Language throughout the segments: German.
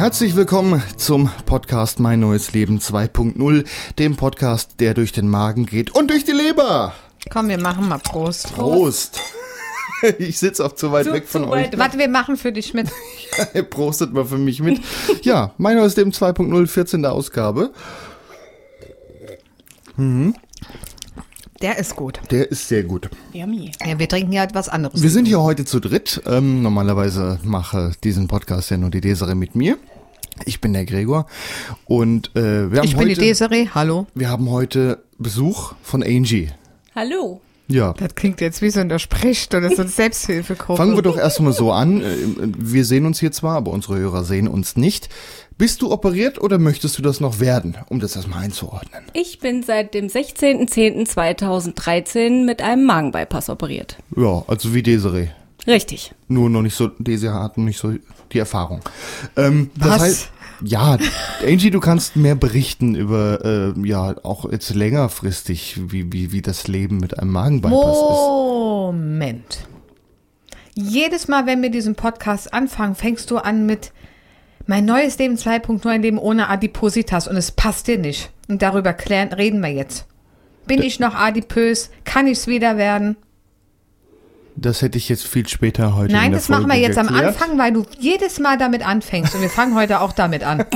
Herzlich willkommen zum Podcast Mein neues Leben 2.0, dem Podcast, der durch den Magen geht und durch die Leber. Komm, wir machen mal Prost. Prost. Ich sitze auch zu weit Zu- weg von euch. weit- Warte, wir machen für dich mit. Prostet mal für mich mit. Ja, mein neues Leben 2.0, 14. Ausgabe. Der ist gut. Der ist sehr gut. Yummy. Ja, wir trinken ja etwas anderes. Wir sind hier heute zu dritt. Ähm, normalerweise mache diesen Podcast ja nur die Desiree mit mir. Ich bin der Gregor und äh, wir haben ich bin die heute Desiree. Hallo. wir haben heute Besuch von Angie. Hallo. Ja. Das klingt jetzt wie so eine Sprechstunde, so eine Selbsthilfegruppe. Fangen wir doch erstmal so an. Äh, Wir sehen uns hier zwar, aber unsere Hörer sehen uns nicht. Bist du operiert oder möchtest du das noch werden, um das erstmal einzuordnen? Ich bin seit dem 16.10.2013 mit einem Magenbypass operiert. Ja, also wie Desiree. Richtig. Nur noch nicht so, Desiree hat noch nicht so die Erfahrung. Ähm, das Was? heißt, ja, Angie, du kannst mehr berichten über, äh, ja, auch jetzt längerfristig, wie, wie, wie das Leben mit einem Magenbypass ist. Moment. Jedes Mal, wenn wir diesen Podcast anfangen, fängst du an mit mein neues Leben 2.0, ein Leben ohne Adipositas und es passt dir nicht. Und darüber klären, reden wir jetzt. Bin ich noch adipös? Kann ich es wieder werden? Das hätte ich jetzt viel später heute in Nein, der das machen wir Folge jetzt am geklärt. Anfang, weil du jedes Mal damit anfängst. Und wir fangen heute auch damit an.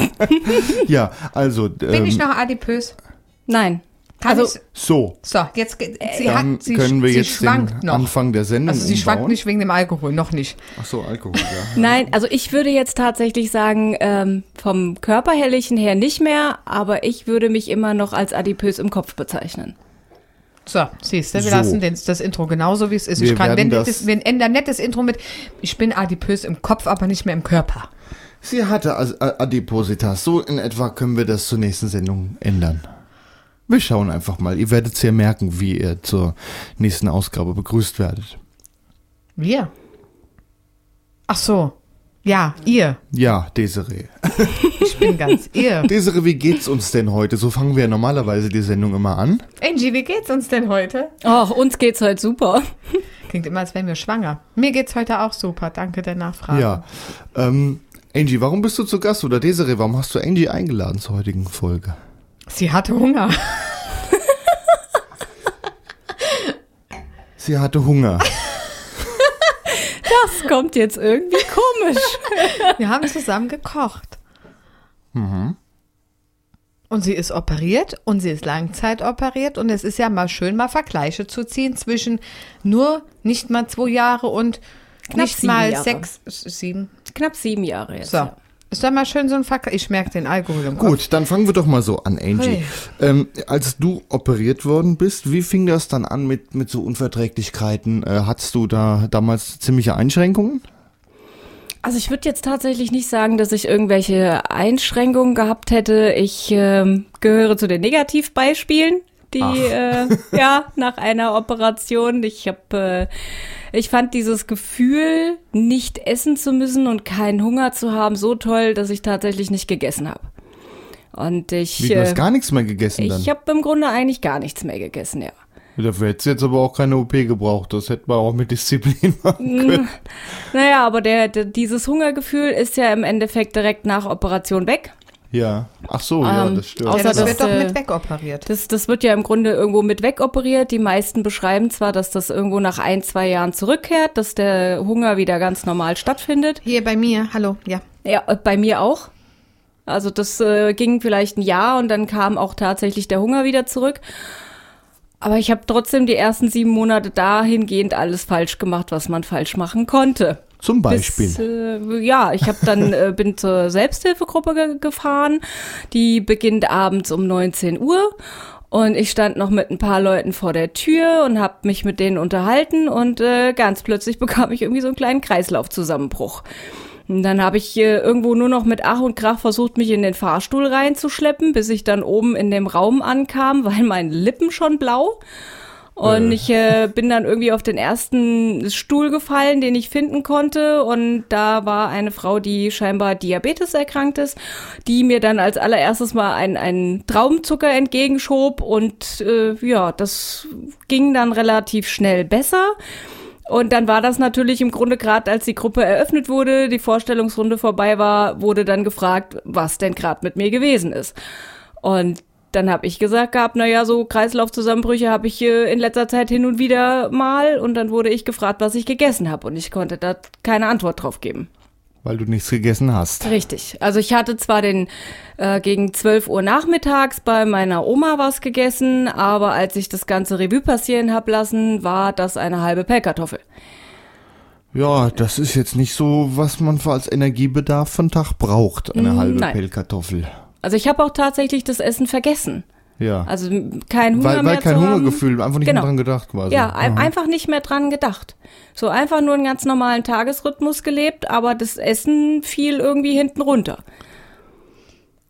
Ja, also, Bin ähm, ich noch adipös? Nein. Kann Also- ich, so, so, jetzt sie dann hat, sie, können wir sie jetzt schwankt den noch. Anfang der Sendung also sie schwankt umbauen. nicht wegen dem Alkohol, noch nicht. Ach so, Alkohol, ja. Nein, also ich würde jetzt tatsächlich sagen, ähm, vom körperherrlichen her nicht mehr, aber ich würde mich immer noch als adipös im Kopf bezeichnen. So, siehst du, wir So. lassen den, das Intro genauso, wie es ist. Wir ich kann, wenn das- das, wir ändern nicht das Intro mit, ich bin adipös im Kopf, aber nicht mehr im Körper. Sie hatte As- A- Adipositas. So in etwa können wir das zur nächsten Sendung ändern. Wir schauen einfach mal. Ihr werdet ja merken, wie ihr zur nächsten Ausgabe begrüßt werdet. Wir? Ach so. Ja, ihr. Ja, Desiree. Ich bin ganz ihr. Desiree, wie geht's uns denn heute? So fangen wir ja normalerweise die Sendung immer an. Angie, wie geht's uns denn heute? Oh, uns geht's heute super. Klingt immer, als wären wir schwanger. Mir geht's heute auch super. Danke der Nachfrage. Ja. Ähm, Angie, warum bist du zu Gast? Oder Desiree, warum hast du Angie eingeladen zur heutigen Folge? Sie hatte Hunger. Sie hatte Hunger. Das kommt jetzt irgendwie komisch. Wir haben zusammen gekocht. Mhm. Und sie ist operiert und sie ist langzeitoperiert und es ist ja mal schön, mal Vergleiche zu ziehen zwischen nur nicht mal zwei Jahre und Knapp nicht mal Jahre. sechs, sieben. Knapp sieben Jahre jetzt. So. ja. Ist doch mal schön so ein Vergleich. Ich merke den Alkohol im Kopf. Gut, dann fangen wir doch mal so an, Angie. Hey. Ähm, als du operiert worden bist, wie fing das dann an mit, mit so Unverträglichkeiten? Äh, hattest du da damals ziemliche Einschränkungen? Also ich würde jetzt tatsächlich nicht sagen, dass ich irgendwelche Einschränkungen gehabt hätte. Ich ähm, gehöre zu den Negativbeispielen, die äh, ja nach einer Operation. Ich habe, äh, ich fand dieses Gefühl, nicht essen zu müssen und keinen Hunger zu haben, so toll, dass ich tatsächlich nicht gegessen habe. Und ich, Wie, du hast äh, gar nichts mehr gegessen dann? ich habe im Grunde eigentlich gar nichts mehr gegessen, ja. Dafür hättest du jetzt aber auch keine OP gebraucht. Das hätte man auch mit Disziplin machen können. Naja, aber der, der, dieses Hungergefühl ist ja im Endeffekt direkt nach Operation weg. Ja. Ach so, ja, Ähm, das stimmt. Ja, außer das dass, wird doch äh, mit wegoperiert. Das, das wird ja im Grunde irgendwo mit wegoperiert. Die meisten beschreiben zwar, dass das irgendwo nach ein, zwei Jahren zurückkehrt, dass der Hunger wieder ganz normal stattfindet. Hier bei mir, hallo, ja. Ja, äh, bei mir auch. Also das äh, ging vielleicht ein Jahr und dann kam auch tatsächlich der Hunger wieder zurück. Aber ich habe trotzdem die ersten sieben Monate dahingehend alles falsch gemacht, was man falsch machen konnte. Zum Beispiel. Bis, äh, ja, ich habe dann äh, bin zur Selbsthilfegruppe ge gefahren. Die beginnt abends um 19 Uhr und ich stand noch mit ein paar Leuten vor der Tür und habe mich mit denen unterhalten und äh, ganz plötzlich bekam ich irgendwie so einen kleinen Kreislaufzusammenbruch. Und dann habe ich äh, irgendwo nur noch mit Ach und Krach versucht, mich in den Fahrstuhl reinzuschleppen, bis ich dann oben in dem Raum ankam, weil meine Lippen schon blau. Und Äh. ich äh, bin dann irgendwie auf den ersten Stuhl gefallen, den ich finden konnte. Und da war eine Frau, die scheinbar Diabetes erkrankt ist, die mir dann als allererstes mal einen, einen Traubenzucker entgegenschob. Und äh, ja, das ging dann relativ schnell besser. Und dann war das natürlich im Grunde gerade, als die Gruppe eröffnet wurde, die Vorstellungsrunde vorbei war, wurde dann gefragt, was denn gerade mit mir gewesen ist. Und dann habe ich gesagt gehabt, na ja, so Kreislaufzusammenbrüche habe ich äh, in letzter Zeit hin und wieder mal. Und dann wurde ich gefragt, was ich gegessen habe. Und ich konnte da keine Antwort drauf geben. Weil du nichts gegessen hast. Richtig. Also ich hatte zwar den äh, gegen 12 Uhr nachmittags bei meiner Oma was gegessen, aber als ich das ganze Revue passieren hab lassen, war das eine halbe Pellkartoffel. Ja, das ist jetzt nicht so, was man für als Energiebedarf von Tag braucht, eine Mm, halbe nein. Pellkartoffel. Also ich habe auch tatsächlich das Essen vergessen. Ja. Also kein Hunger weil, mehr weil kein zu haben. Hungergefühl, einfach nicht Genau. mehr dran gedacht quasi. Ja, ein, einfach nicht mehr dran gedacht. So einfach nur einen ganz normalen Tagesrhythmus gelebt, aber das Essen fiel irgendwie hinten runter.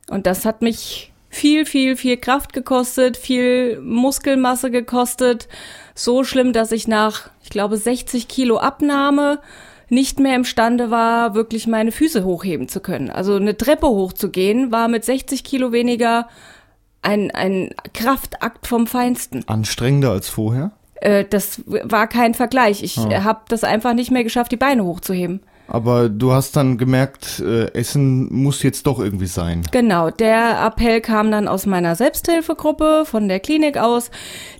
Und das hat mich viel, viel, viel Kraft gekostet, viel Muskelmasse gekostet. So schlimm, dass ich nach, ich glaube, 60 Kilo Abnahme nicht mehr imstande war, wirklich meine Füße hochheben zu können. Also eine Treppe hochzugehen, war mit 60 Kilo weniger ein, ein Kraftakt vom Feinsten. Anstrengender als vorher? Äh, das war kein Vergleich. Ich Ah. habe das einfach nicht mehr geschafft, die Beine hochzuheben. Aber du hast dann gemerkt, äh, Essen muss jetzt doch irgendwie sein. Genau, der Appell kam dann aus meiner Selbsthilfegruppe von der Klinik aus,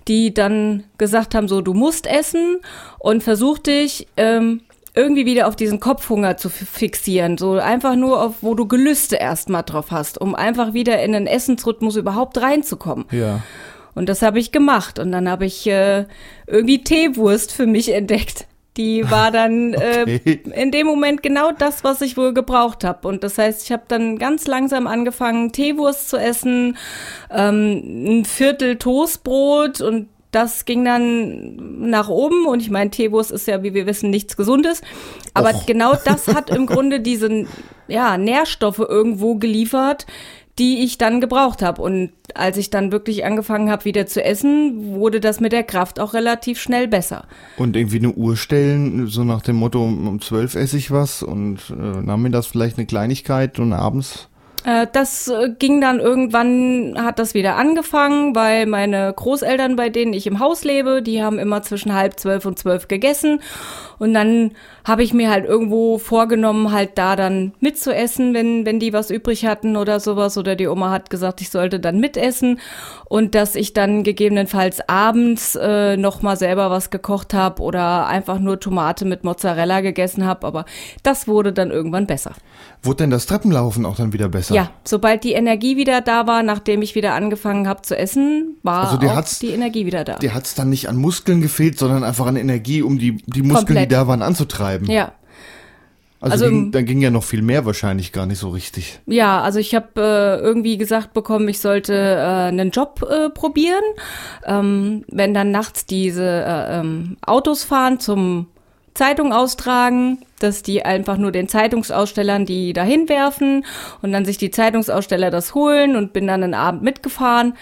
die dann gesagt haben, so du musst essen und versuch dich ähm, irgendwie wieder auf diesen Kopfhunger zu fi- fixieren, so einfach nur auf, wo du Gelüste erstmal drauf hast, um einfach wieder in den Essensrhythmus überhaupt reinzukommen. Ja. Und das habe ich gemacht. Und dann habe ich äh, irgendwie Teewurst für mich entdeckt. Die war dann Okay. äh, in dem Moment genau das, was ich wohl gebraucht habe. Und das heißt, ich habe dann ganz langsam angefangen, Teewurst zu essen, ähm, ein Viertel Toastbrot und das ging dann nach oben und ich meine, Teewurst ist ja, wie wir wissen, nichts Gesundes. Aber Och. genau das hat im Grunde diese ja, Nährstoffe irgendwo geliefert, die ich dann gebraucht habe. Und als ich dann wirklich angefangen habe, wieder zu essen, wurde das mit der Kraft auch relativ schnell besser. Und irgendwie eine Uhr stellen, so nach dem Motto, um zwölf esse ich was und äh, nachmittags vielleicht eine Kleinigkeit und abends. Äh, das äh, ging dann irgendwann, hat das wieder angefangen, weil meine Großeltern, bei denen ich im Haus lebe, die haben immer zwischen halb zwölf und zwölf gegessen. Und dann habe ich mir halt irgendwo vorgenommen, halt da dann mitzuessen, wenn, wenn die was übrig hatten oder sowas. Oder die Oma hat gesagt, ich sollte dann mitessen. Und dass ich dann gegebenenfalls abends äh, noch mal selber was gekocht habe oder einfach nur Tomate mit Mozzarella gegessen habe. Aber das wurde dann irgendwann besser. Wurde denn das Treppenlaufen auch dann wieder besser? Ja, sobald die Energie wieder da war, nachdem ich wieder angefangen habe zu essen, war Also dir auch hat's- die Energie wieder da. Dir hat's dann nicht an Muskeln gefehlt, sondern einfach an Energie, um die, die Muskeln, Komplett. Die da waren, anzutreiben. Ja, Also, Also ging, dann ging ja noch viel mehr wahrscheinlich gar nicht so richtig. ja, also ich habe äh, irgendwie gesagt bekommen, ich sollte äh, einen Job äh, probieren. Ähm, wenn dann nachts diese äh, ähm, Autos fahren zum Zeitung austragen, dass die einfach nur den Zeitungsausstellern die dahin werfen und dann sich die Zeitungsaussteller das holen und bin dann einen Abend mitgefahren.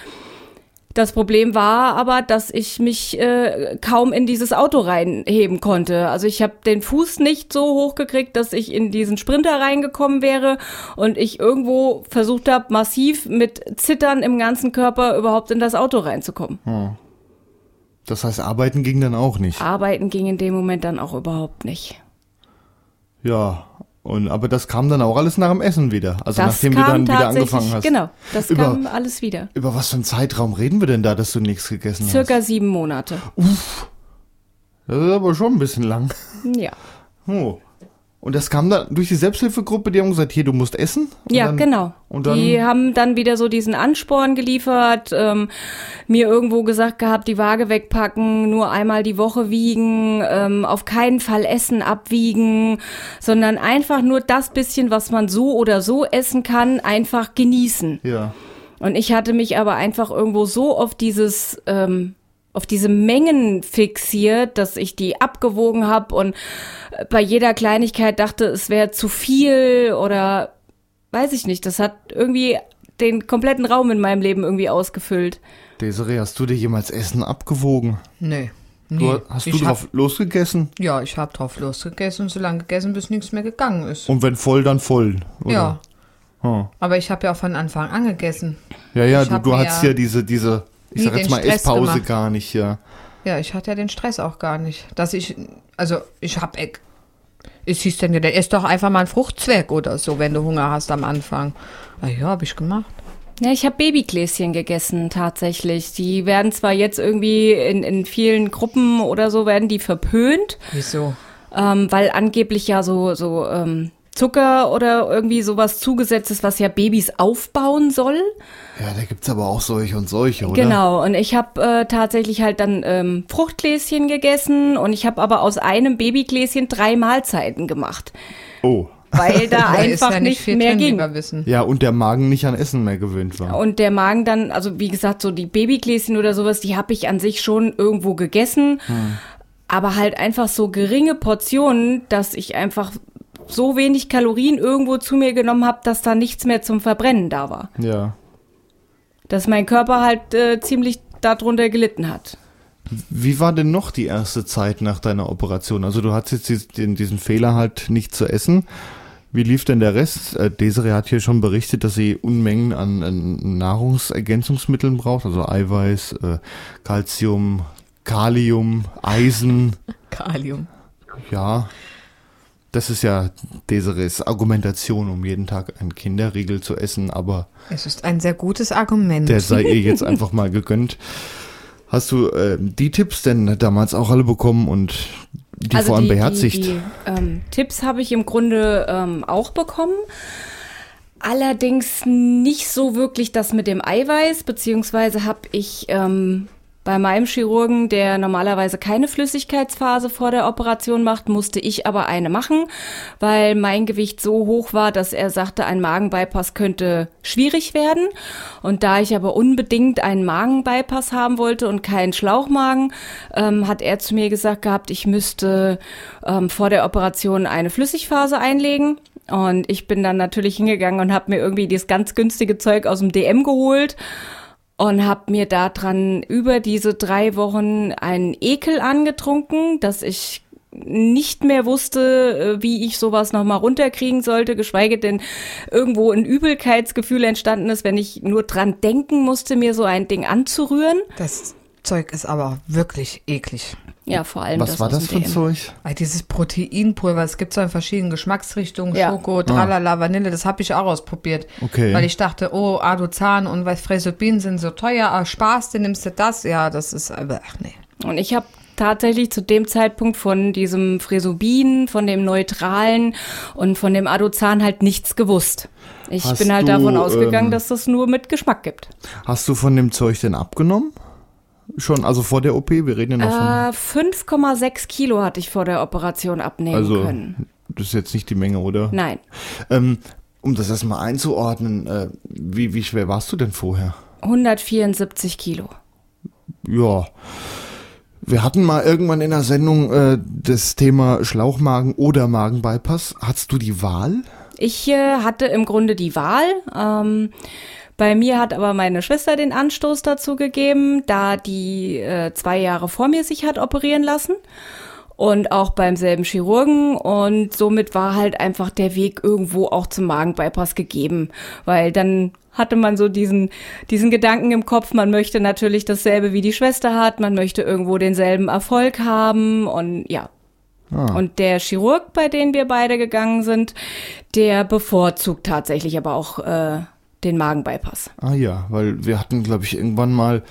Das Problem war aber, dass ich mich äh, kaum in dieses Auto reinheben konnte. Also ich habe den Fuß nicht so hochgekriegt, dass ich in diesen Sprinter reingekommen wäre und ich irgendwo versucht habe, massiv mit Zittern im ganzen Körper überhaupt in das Auto reinzukommen. Das heißt, arbeiten ging dann auch nicht. Arbeiten ging in dem Moment dann auch überhaupt nicht. Ja. Und, aber das kam dann auch alles nach dem Essen wieder. Also Das nachdem du dann wieder angefangen hast. genau, das Über- kam alles wieder. Über was für einen Zeitraum reden wir denn da, dass du nichts gegessen Circa sieben Monate. hast? Das ist aber schon ein bisschen lang. Ja. Oh. Und das kam dann durch die Selbsthilfegruppe, die haben gesagt, hier, du musst essen? Ja, dann, genau. und dann- die haben dann wieder so diesen Ansporn geliefert, ähm, mir irgendwo gesagt gehabt, die Waage wegpacken, nur einmal die Woche wiegen, ähm, auf keinen Fall Essen abwiegen, sondern einfach nur das bisschen, was man so oder so essen kann, einfach genießen. Ja. Und ich hatte mich aber einfach irgendwo so auf dieses ähm, auf diese Mengen fixiert, dass ich die abgewogen habe und bei jeder Kleinigkeit dachte, es wäre zu viel oder weiß ich nicht. Das hat irgendwie den kompletten Raum in meinem Leben irgendwie ausgefüllt. Desiree, hast du dir jemals Essen abgewogen? Nee. Du, hast du ich drauf losgegessen? Hab, ja, ich habe drauf losgegessen und so lange gegessen, bis nichts mehr gegangen ist. Und wenn voll, dann voll. Oder? Ja. Hm. Aber ich habe ja auch von Anfang an gegessen. Ja, ja, Ich du, du ja ja diese, diese, ich sag jetzt mal, Stress Esspause gemacht. gar nicht, ja. Ja, ich hatte ja den Stress auch gar nicht. Dass ich, also ich habe, es hieß dann ja, der isst doch einfach mal einen Fruchtzwerg oder so, wenn du Hunger hast am Anfang. Ah ja, habe ich gemacht. Ja, ich habe Babygläschen gegessen tatsächlich. Die werden zwar jetzt irgendwie in, in vielen Gruppen oder so werden die verpönt, Wieso? ähm, weil angeblich ja so so ähm, Zucker oder irgendwie sowas zugesetzt ist, was ja Babys aufbauen soll. Ja, da gibt's aber auch solche und solche, oder? Genau. Und ich habe äh, tatsächlich halt dann ähm, Fruchtgläschen gegessen und ich habe aber aus einem Babygläschen drei Mahlzeiten gemacht, Oh. weil da Da einfach ja nicht, viel mehr ging. Ja, und der Magen nicht an Essen mehr gewöhnt war. Und der Magen dann, also wie gesagt, so die Babygläschen oder sowas, die habe ich an sich schon irgendwo gegessen. Aber halt einfach so geringe Portionen, dass ich einfach so wenig Kalorien irgendwo zu mir genommen habe, dass da nichts mehr zum Verbrennen da war. Ja. Dass mein Körper halt äh, ziemlich darunter gelitten hat. Wie war denn noch die erste Zeit nach deiner Operation? Also du hattest jetzt diesen, diesen Fehler halt nicht zu essen. Wie lief denn der Rest? Äh, Desiree hat hier schon berichtet, dass sie Unmengen an, an Nahrungsergänzungsmitteln braucht, also Eiweiß, äh, Calcium, Kalium, Eisen. Kalium. Ja, das ist ja Desirees Argumentation, um jeden Tag einen Kinderriegel zu essen, aber Es ist ein sehr gutes Argument. der sei ihr jetzt einfach mal gegönnt. Hast du äh, die Tipps denn damals auch alle bekommen und die vor allem beherzigt? Die, die ähm, Tipps habe ich im Grunde ähm, auch bekommen. Allerdings nicht so wirklich das mit dem Eiweiß, beziehungsweise habe ich ähm, bei meinem Chirurgen, der normalerweise keine Flüssigkeitsphase vor der Operation macht, musste ich aber eine machen, weil mein Gewicht so hoch war, dass er sagte, ein Magenbypass könnte schwierig werden. Und da ich aber unbedingt einen Magenbypass haben wollte und keinen Schlauchmagen, ähm, hat er zu mir gesagt gehabt, ich müsste ähm, vor der Operation eine Flüssigphase einlegen. Und ich bin dann natürlich hingegangen und habe mir irgendwie dieses ganz günstige Zeug aus dem DM geholt und habe mir da dran über diese drei Wochen einen Ekel angetrunken, dass ich nicht mehr wusste, äh, wie ich sowas nochmal runterkriegen sollte, geschweige denn irgendwo ein Übelkeitsgefühl entstanden ist, wenn ich nur dran denken musste, mir so ein Ding anzurühren. Das Zeug ist aber wirklich eklig. Ja, vor allem Was das war aus das für ein. Zeug? Weil dieses Proteinpulver, es gibt so in verschiedenen Geschmacksrichtungen, Ja. Schoko, Tralala, Vanille, das habe ich auch ausprobiert. Okay. Weil ich dachte, oh, Adozan und weil Fresopin sind so teuer, ah, Spaß, dann nimmst du das. Ja, das ist, aber, ach nee. Und ich habe tatsächlich zu dem Zeitpunkt von diesem Fresobin, von dem Neutralen und von dem Adozan halt nichts gewusst. Ich Hast bin halt du, davon ausgegangen, ähm, dass das nur mit Geschmack gibt. Hast du von dem Zeug denn abgenommen? Schon, also vor der OP, wir reden ja noch von. Äh, 5,6 Kilo hatte ich vor der Operation abnehmen Also, können. das ist jetzt nicht die Menge, oder? Nein. Ähm, um das erstmal einzuordnen, äh, wie, wie schwer warst du denn vorher? 174 Kilo. Ja. Wir hatten mal irgendwann in der Sendung äh, das Thema Schlauchmagen oder Magenbypass. Hattest du die Wahl? Ich äh, hatte im Grunde die Wahl. Ähm, bei mir hat aber meine Schwester den Anstoß dazu gegeben, da die äh, zwei Jahre vor mir sich hat operieren lassen. Und auch beim selben Chirurgen. Und somit war halt einfach der Weg irgendwo auch zum Magenbypass gegeben. Weil dann hatte man so diesen, diesen Gedanken im Kopf, man möchte natürlich dasselbe wie die Schwester hat, man möchte irgendwo denselben Erfolg haben und ja, Ah. und der Chirurg, bei dem wir beide gegangen sind, der bevorzugt tatsächlich aber auch äh, den Magenbypass. Ah ja, weil wir hatten, glaube ich, irgendwann mal,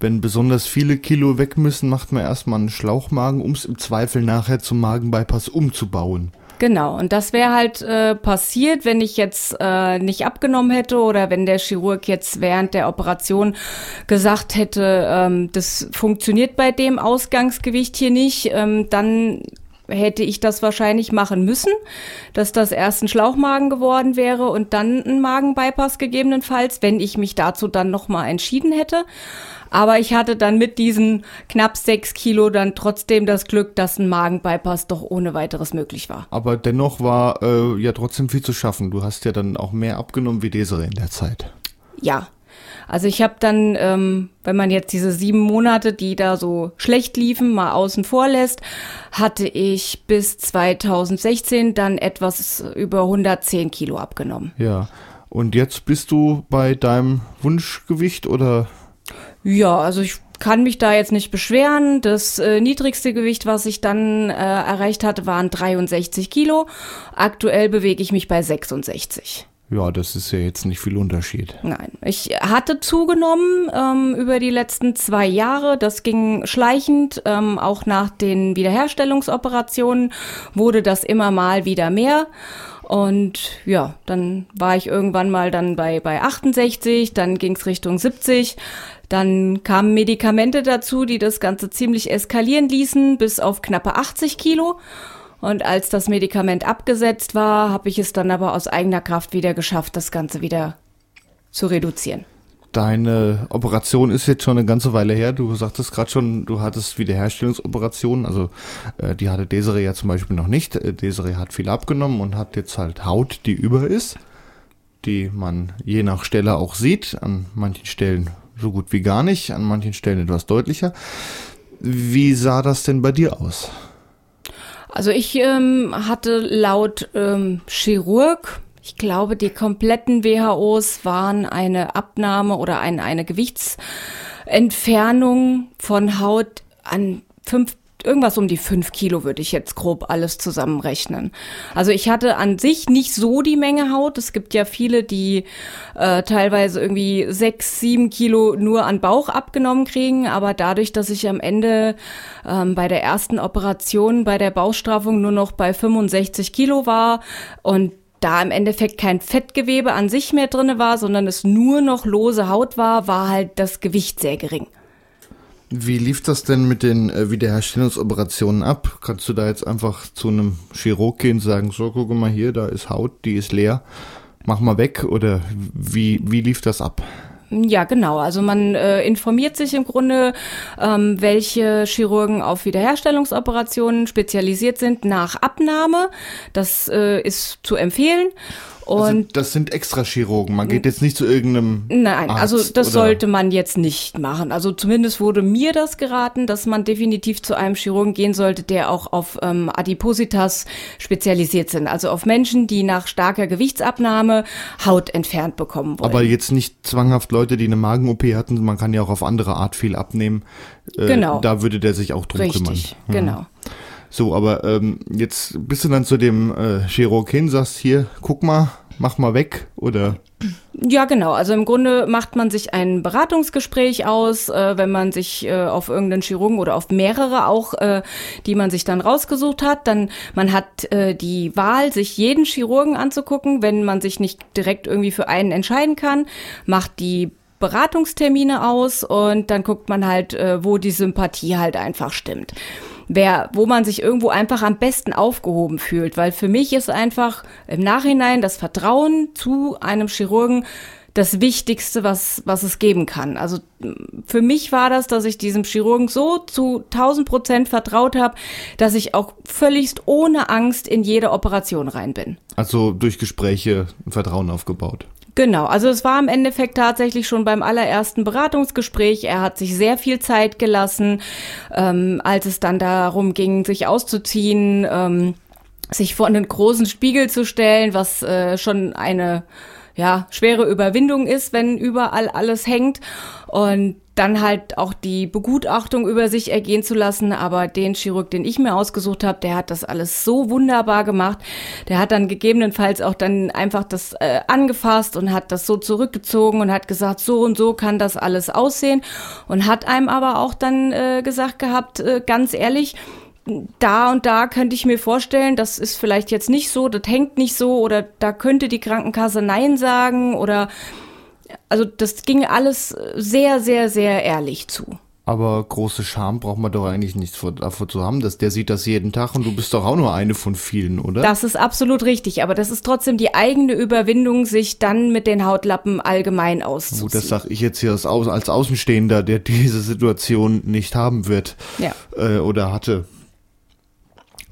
wenn besonders viele Kilo weg müssen, macht man erstmal einen Schlauchmagen, um es im Zweifel nachher zum Magenbypass umzubauen. Genau, und das wäre halt äh, passiert, wenn ich jetzt äh, nicht abgenommen hätte oder wenn der Chirurg jetzt während der Operation gesagt hätte, ähm, das funktioniert bei dem Ausgangsgewicht hier nicht, ähm, dann hätte ich das wahrscheinlich machen müssen, dass das erst ein Schlauchmagen geworden wäre und dann ein Magenbypass gegebenenfalls, wenn ich mich dazu dann nochmal entschieden hätte. Aber ich hatte dann mit diesen knapp sechs Kilo dann trotzdem das Glück, dass ein Magenbypass doch ohne weiteres möglich war. Aber dennoch war äh, ja trotzdem viel zu schaffen. Du hast ja dann auch mehr abgenommen wie Desiree in der Zeit. Ja. Also ich habe dann, ähm, wenn man jetzt diese sieben Monate, die da so schlecht liefen, mal außen vor lässt, hatte ich bis 2016 dann etwas über 110 Kilo abgenommen. Ja. Und jetzt bist du bei deinem Wunschgewicht oder ja, also ich kann mich da jetzt nicht beschweren. Das äh, niedrigste Gewicht, was ich dann äh, erreicht hatte, waren 63 Kilo. Aktuell bewege ich mich bei 66. Ja, das ist ja jetzt nicht viel Unterschied. Nein, ich hatte zugenommen ähm, über die letzten zwei Jahre. Das ging schleichend. Ähm, auch nach den Wiederherstellungsoperationen wurde das immer mal wieder mehr. Und ja, dann war ich irgendwann mal dann bei, bei 68, dann ging es Richtung 70. Dann kamen Medikamente dazu, die das Ganze ziemlich eskalieren ließen, bis auf knappe 80 Kilo. Und als das Medikament abgesetzt war, habe ich es dann aber aus eigener Kraft wieder geschafft, das Ganze wieder zu reduzieren. Deine Operation ist jetzt schon eine ganze Weile her. Du sagtest gerade schon, du hattest Wiederherstellungsoperationen. Also äh, die hatte Desiree ja zum Beispiel noch nicht. Äh, Desiree hat viel abgenommen und hat jetzt halt Haut, die über ist, die man je nach Stelle auch sieht. An manchen Stellen so gut wie gar nicht, an manchen Stellen etwas deutlicher. Wie sah das denn bei dir aus? Also ich ähm, hatte laut ähm, Chirurg, ich glaube, die kompletten WHOs waren eine Abnahme oder ein, eine Gewichtsentfernung von Haut an fünf irgendwas um die fünf Kilo würde ich jetzt grob alles zusammenrechnen. Also ich hatte an sich nicht so die Menge Haut. Es gibt ja viele, die äh, teilweise irgendwie sechs, sieben Kilo nur an Bauch abgenommen kriegen. Aber dadurch, dass ich am Ende ähm, bei der ersten Operation bei der Bauchstraffung nur noch bei 65 Kilo war und da im Endeffekt kein Fettgewebe an sich mehr drinne war, sondern es nur noch lose Haut war, war halt das Gewicht sehr gering. Wie lief das denn mit den äh, Wiederherstellungsoperationen ab? Kannst du da jetzt einfach zu einem Chirurg gehen und sagen, so, guck mal hier, da ist Haut, die ist leer, mach mal weg? Oder wie, wie lief das ab? Ja, genau. Also man äh, informiert sich im Grunde, ähm, welche Chirurgen auf Wiederherstellungsoperationen spezialisiert sind nach Abnahme. Das äh, ist zu empfehlen. Also Und also das sind extra Chirurgen. Man geht jetzt nicht zu irgendeinem. Nein, Arzt also das sollte man jetzt nicht machen. Also zumindest wurde mir das geraten, dass man definitiv zu einem Chirurgen gehen sollte, der auch auf ähm, Adipositas spezialisiert sind. Also auf Menschen, die nach starker Gewichtsabnahme Haut entfernt bekommen wollen. Aber jetzt nicht zwanghaft Leute, die eine Magen-OP hatten. Man kann ja auch auf andere Art viel abnehmen. Äh, genau. Da würde der sich auch drum Richtig, kümmern. Richtig, ja. genau. So, aber ähm, jetzt bist du dann zu dem äh, Chirurg hin, sagst hier, guck mal, mach mal weg oder? Ja, genau. Also im Grunde macht man sich ein Beratungsgespräch aus, äh, wenn man sich äh, auf irgendeinen Chirurgen oder auf mehrere auch, äh, die man sich dann rausgesucht hat. Dann man hat äh, die Wahl, sich jeden Chirurgen anzugucken, wenn man sich nicht direkt irgendwie für einen entscheiden kann, macht die Beratungstermine aus und dann guckt man halt, äh, wo die Sympathie halt einfach stimmt wer, wo man sich irgendwo einfach am besten aufgehoben fühlt. Weil für mich ist einfach im Nachhinein das Vertrauen zu einem Chirurgen das Wichtigste, was, was es geben kann. Also für mich war das, dass ich diesem Chirurgen so zu 1000 Prozent vertraut habe, dass ich auch völligst ohne Angst in jede Operation rein bin. Also durch Gespräche Vertrauen aufgebaut. Genau, also es war im Endeffekt tatsächlich schon beim allerersten Beratungsgespräch. Er hat sich sehr viel Zeit gelassen, ähm, als es dann darum ging, sich auszuziehen, ähm, sich vor einen großen Spiegel zu stellen, was äh, schon eine ja, schwere Überwindung ist, wenn überall alles hängt. Und dann halt auch die Begutachtung über sich ergehen zu lassen. Aber den Chirurg, den ich mir ausgesucht habe, der hat das alles so wunderbar gemacht. Der hat dann gegebenenfalls auch dann einfach das äh, angefasst und hat das so zurückgezogen und hat gesagt, so und so kann das alles aussehen. Und hat einem aber auch dann äh, gesagt gehabt, äh, ganz ehrlich, da und da könnte ich mir vorstellen, das ist vielleicht jetzt nicht so, das hängt nicht so oder da könnte die Krankenkasse Nein sagen oder also das ging alles sehr, sehr, sehr ehrlich zu. Aber große Scham braucht man doch eigentlich nichts vor, davor zu haben, dass der sieht das jeden Tag und du bist doch auch nur eine von vielen, oder? Das ist absolut richtig, aber das ist trotzdem die eigene Überwindung, sich dann mit den Hautlappen allgemein auszuziehen. Gut, das sage ich jetzt hier als Außenstehender, der diese Situation nicht haben wird Ja. äh, oder hatte.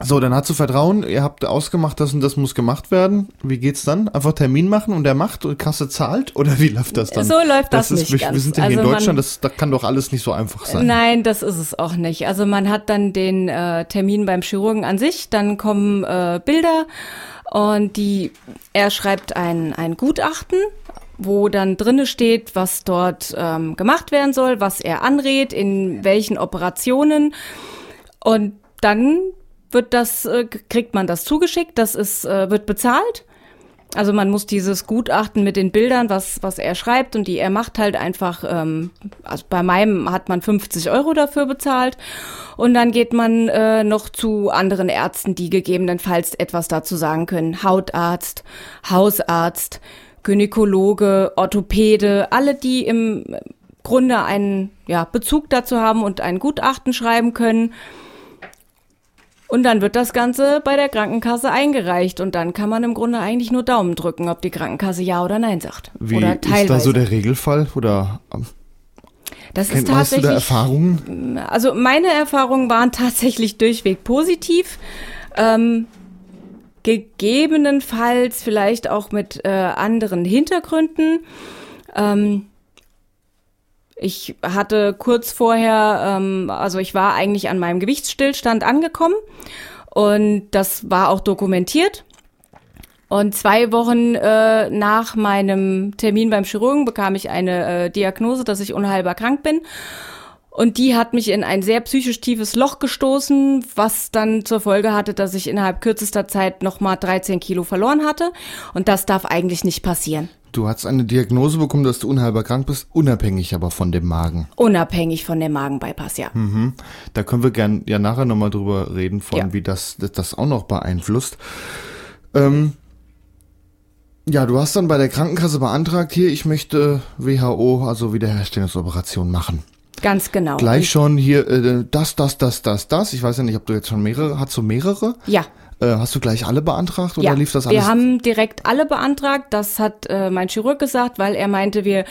So, dann hast du Vertrauen, ihr habt ausgemacht, das und das muss gemacht werden. Wie geht's dann? Einfach Termin machen und der macht und Kasse zahlt? Oder wie läuft das dann? So läuft das ist, nicht wir, ganz. Wir sind ja hier Also in man- Deutschland, das, das kann doch alles nicht so einfach sein. Nein, das ist es auch nicht. Also man hat dann den äh, Termin beim Chirurgen an sich, dann kommen äh, Bilder und die, er schreibt ein, ein Gutachten, wo dann drinne steht, was dort ähm, gemacht werden soll, was er anrät, in welchen Operationen und dann wird das, äh, kriegt man das zugeschickt, das ist, äh, wird bezahlt. Also man muss dieses Gutachten mit den Bildern, was, was er schreibt und die er macht, halt einfach, ähm, also bei meinem hat man 50 Euro dafür bezahlt und dann geht man äh, noch zu anderen Ärzten, die gegebenenfalls etwas dazu sagen können. Hautarzt, Hausarzt, Gynäkologe, Orthopäde, alle, die im Grunde einen ja, Bezug dazu haben und ein Gutachten schreiben können. Und dann wird das Ganze bei der Krankenkasse eingereicht und dann kann man im Grunde eigentlich nur Daumen drücken, ob die Krankenkasse ja oder nein sagt. Wie oder ist teilweise. da so der Regelfall? Oder ähm, das ist kennt, weißt du da tatsächlich. Erfahrungen? Also meine Erfahrungen waren tatsächlich durchweg positiv. Ähm, gegebenenfalls vielleicht auch mit äh, anderen Hintergründen. Ähm, ich hatte kurz vorher, ähm, also ich war eigentlich an meinem Gewichtsstillstand angekommen und das war auch dokumentiert. Und zwei Wochen äh, nach meinem Termin beim Chirurgen bekam ich eine äh, Diagnose, dass ich unheilbar krank bin. Und die hat mich in ein sehr psychisch tiefes Loch gestoßen, was dann zur Folge hatte, dass ich innerhalb kürzester Zeit nochmal 13 Kilo verloren hatte. Und das darf eigentlich nicht passieren. Du hast eine Diagnose bekommen, dass du unheilbar krank bist, unabhängig aber von dem Magen. Unabhängig von dem Magenbypass, ja. Mhm. Da können wir gern ja nachher nochmal drüber reden, von Ja. wie das, das das auch noch beeinflusst. Ähm, ja, du hast dann bei der Krankenkasse beantragt, hier, ich möchte WHO, also Wiederherstellungsoperation machen. Ganz genau. Gleich schon hier, äh, das, das, das, das, das. Ich weiß ja nicht, ob du jetzt schon mehrere, hast du mehrere? Ja. Äh, hast du gleich alle beantragt oder ja, lief das alles? wir haben direkt alle beantragt. Das hat äh, mein Chirurg gesagt, weil er meinte, wir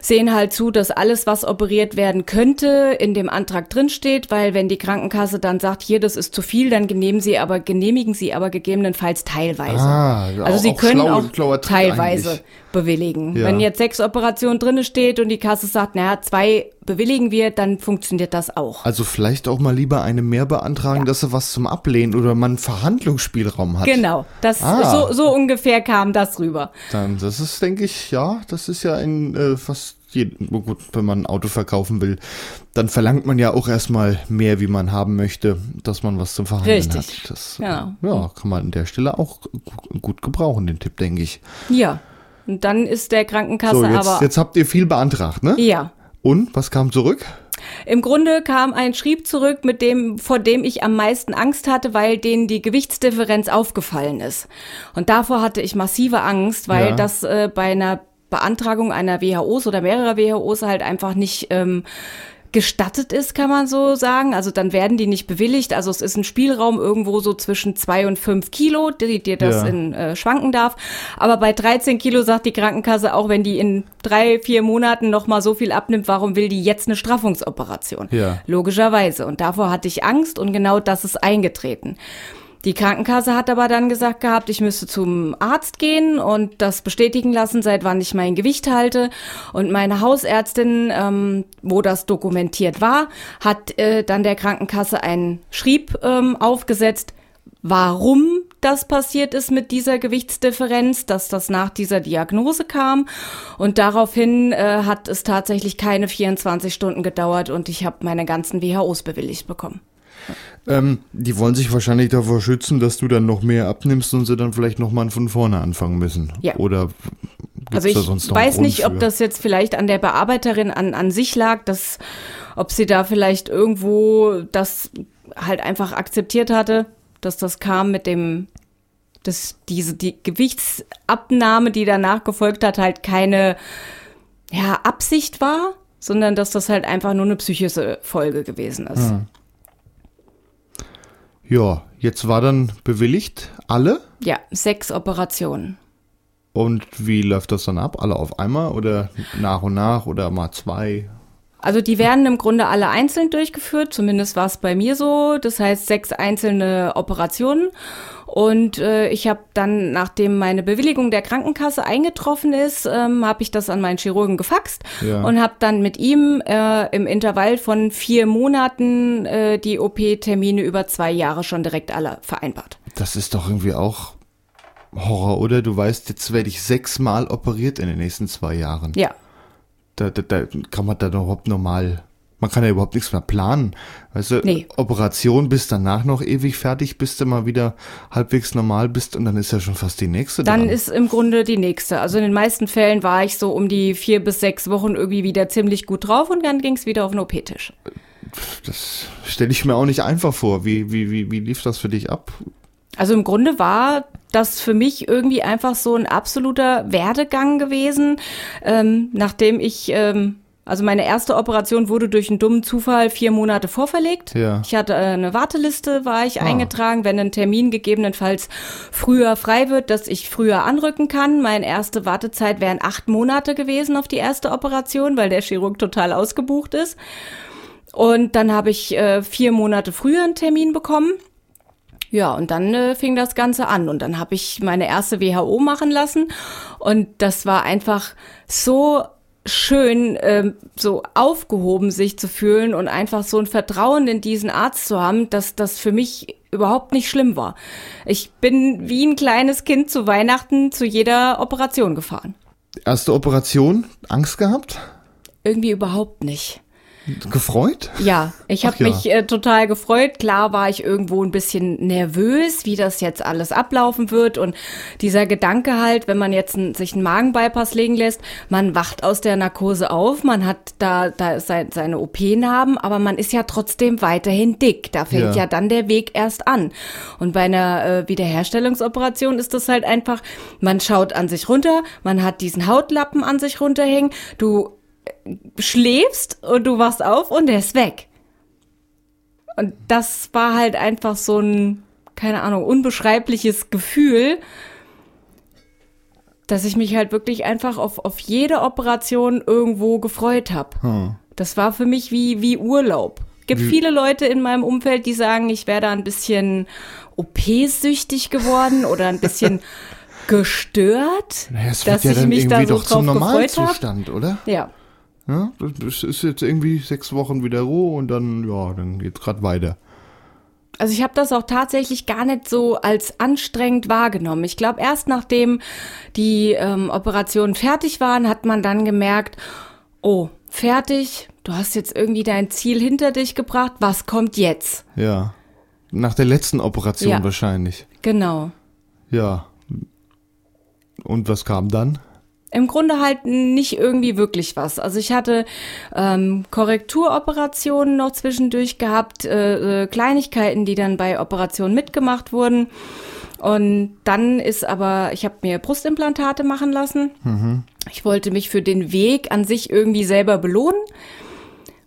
sehen halt zu, dass alles, was operiert werden könnte, in dem Antrag drinsteht, weil wenn die Krankenkasse dann sagt, hier, das ist zu viel, dann genehmigen sie aber, genehmigen sie aber gegebenenfalls teilweise. Ah, also auch- sie auch können auch Trick teilweise eigentlich. Bewilligen. Ja. Wenn jetzt sechs Operationen drinne steht und die Kasse sagt, naja, zwei bewilligen wir, dann funktioniert das auch. Also vielleicht auch mal lieber eine mehr beantragen, dass er was zum Ablehnen oder man Verhandlungsspielraum hat. Genau, das Ah. so, so ungefähr kam das rüber. Dann, das ist, denke ich, ja, das ist ja ein äh, fast jeden, oh gut, wenn man ein Auto verkaufen will, dann verlangt man ja auch erstmal mehr, wie man haben möchte, dass man was zum Verhandeln Richtig. hat. Das, Genau. Ja, kann man an der Stelle auch gu- gut gebrauchen, den Tipp, denke ich. Ja. Und dann ist der Krankenkasse So, jetzt, aber jetzt habt ihr viel beantragt, ne? ja. Und was kam zurück? Im Grunde kam ein Schrieb zurück, mit dem, vor dem ich am meisten Angst hatte, weil denen die Gewichtsdifferenz aufgefallen ist. Und davor hatte ich massive Angst, weil Ja. das äh, bei einer Beantragung einer WHOs oder mehrerer WHOs halt einfach nicht ähm, gestattet ist, kann man so sagen. Also dann werden die nicht bewilligt. Also es ist ein Spielraum irgendwo so zwischen zwei und fünf Kilo, die dir das Ja. in äh, schwanken darf. Aber bei 13 Kilo sagt die Krankenkasse, auch wenn die in drei, vier Monaten noch mal so viel abnimmt, warum will die jetzt eine Straffungsoperation? Ja. Logischerweise. Und davor hatte ich Angst und genau das ist eingetreten. Die Krankenkasse hat aber dann gesagt gehabt, ich müsste zum Arzt gehen und das bestätigen lassen, seit wann ich mein Gewicht halte. Und meine Hausärztin, ähm, wo das dokumentiert war, hat äh, dann der Krankenkasse einen Schrieb ähm, aufgesetzt, warum das passiert ist mit dieser Gewichtsdifferenz, dass das nach dieser Diagnose kam. Und daraufhin äh, hat es tatsächlich keine 24 Stunden gedauert und ich habe meine ganzen WHOs bewilligt bekommen. Ähm, die wollen sich wahrscheinlich davor schützen, dass du dann noch mehr abnimmst und sie dann vielleicht nochmal von vorne anfangen müssen. Ja. Oder Also ich da sonst noch einen weiß nicht, ob für? das jetzt vielleicht an der Bearbeiterin an, an sich lag, dass, ob sie da vielleicht irgendwo das halt einfach akzeptiert hatte, dass das kam mit dem, dass diese die Gewichtsabnahme, die danach gefolgt hat, halt keine ja, Absicht war. sondern dass das halt einfach nur eine psychische Folge gewesen ist. Hm. Ja, jetzt war dann bewilligt alle. Ja, sechs Operationen. Und wie läuft das dann ab? Alle auf einmal oder nach und nach oder mal zwei? Also die werden im Grunde alle einzeln durchgeführt, zumindest war es bei mir so. Das heißt sechs einzelne Operationen. Und äh, ich habe dann, nachdem meine Bewilligung der Krankenkasse eingetroffen ist, ähm, habe ich das an meinen Chirurgen gefaxt Ja. und habe dann mit ihm äh, im Intervall von vier Monaten äh, die OP-Termine über zwei Jahre schon direkt alle vereinbart. Das ist doch irgendwie auch Horror, oder? Du weißt, jetzt werde ich sechsmal operiert in den nächsten zwei Jahren. Ja. Da, da, da kann man da überhaupt normal. Man kann ja überhaupt nichts mehr planen. Weißt du, Nee. Operation bis danach noch ewig fertig, bis du mal wieder halbwegs normal bist und dann ist ja schon fast die nächste Dann dran. ist im Grunde die nächste. Also in den meisten Fällen war ich so um die vier bis sechs Wochen irgendwie wieder ziemlich gut drauf und dann ging es wieder auf den OP-Tisch. das stelle ich mir auch nicht einfach vor. Wie, wie, wie, wie lief das für dich ab? Also im Grunde war das für mich irgendwie einfach so ein absoluter Werdegang gewesen, ähm, nachdem ich, ähm, also meine erste Operation wurde durch einen dummen Zufall vier Monate vorverlegt. Ja. Ich hatte äh, eine Warteliste, war ich Ah. eingetragen, wenn ein Termin gegebenenfalls früher frei wird, dass ich früher anrücken kann. Meine erste Wartezeit wären acht Monate gewesen auf die erste Operation, weil der Chirurg total ausgebucht ist. Und dann habe ich äh, vier Monate früher einen Termin bekommen. Ja, und dann äh, fing das Ganze an und dann habe ich meine erste WHO machen lassen und das war einfach so schön, ähm, so aufgehoben sich zu fühlen und einfach so ein Vertrauen in diesen Arzt zu haben, dass das für mich überhaupt nicht schlimm war. Ich bin wie ein kleines Kind zu Weihnachten zu jeder Operation gefahren. Erste Operation, Angst gehabt? Irgendwie überhaupt nicht. Gefreut? Ja, ich habe ja. mich äh, total gefreut. Klar war ich irgendwo ein bisschen nervös, wie das jetzt alles ablaufen wird. Und dieser Gedanke halt, wenn man jetzt ein, sich einen Magenbypass legen lässt, man wacht aus der Narkose auf, man hat da, da sein, seine OP-Narben, aber man ist ja trotzdem weiterhin dick. Da fängt Ja. ja, dann der Weg erst an. Und bei einer äh, Wiederherstellungsoperation ist das halt einfach, man schaut an sich runter, man hat diesen Hautlappen an sich runterhängen, du schläfst und du wachst auf und der ist weg. Und das war halt einfach so ein, keine Ahnung, unbeschreibliches Gefühl, dass ich mich halt wirklich einfach auf, auf jede Operation irgendwo gefreut habe. Hm. Das war für mich wie, wie Urlaub. Gibt viele Leute in meinem Umfeld, die sagen, ich wäre da ein bisschen OP-süchtig geworden oder ein bisschen gestört, Naja, es dass ja ich mich da so drauf gefreut habe. Oder? Ja. Ja, das ist jetzt irgendwie sechs Wochen wieder Ruhe und dann, ja, dann geht's grad weiter. Also ich habe das auch tatsächlich gar nicht so als anstrengend wahrgenommen. Ich glaube, erst nachdem die ähm, Operationen fertig waren, hat man dann gemerkt, oh, fertig, du hast jetzt irgendwie dein Ziel hinter dich gebracht, was kommt jetzt? Ja. Nach der letzten Operation Ja. wahrscheinlich. Genau. Ja. Und was kam dann? Im Grunde halt nicht irgendwie wirklich was. Also ich hatte ähm, Korrekturoperationen noch zwischendurch gehabt, äh, äh, Kleinigkeiten, die dann bei Operationen mitgemacht wurden. Und dann ist aber, ich habe mir Brustimplantate machen lassen. Ich wollte mich für den Weg an sich irgendwie selber belohnen.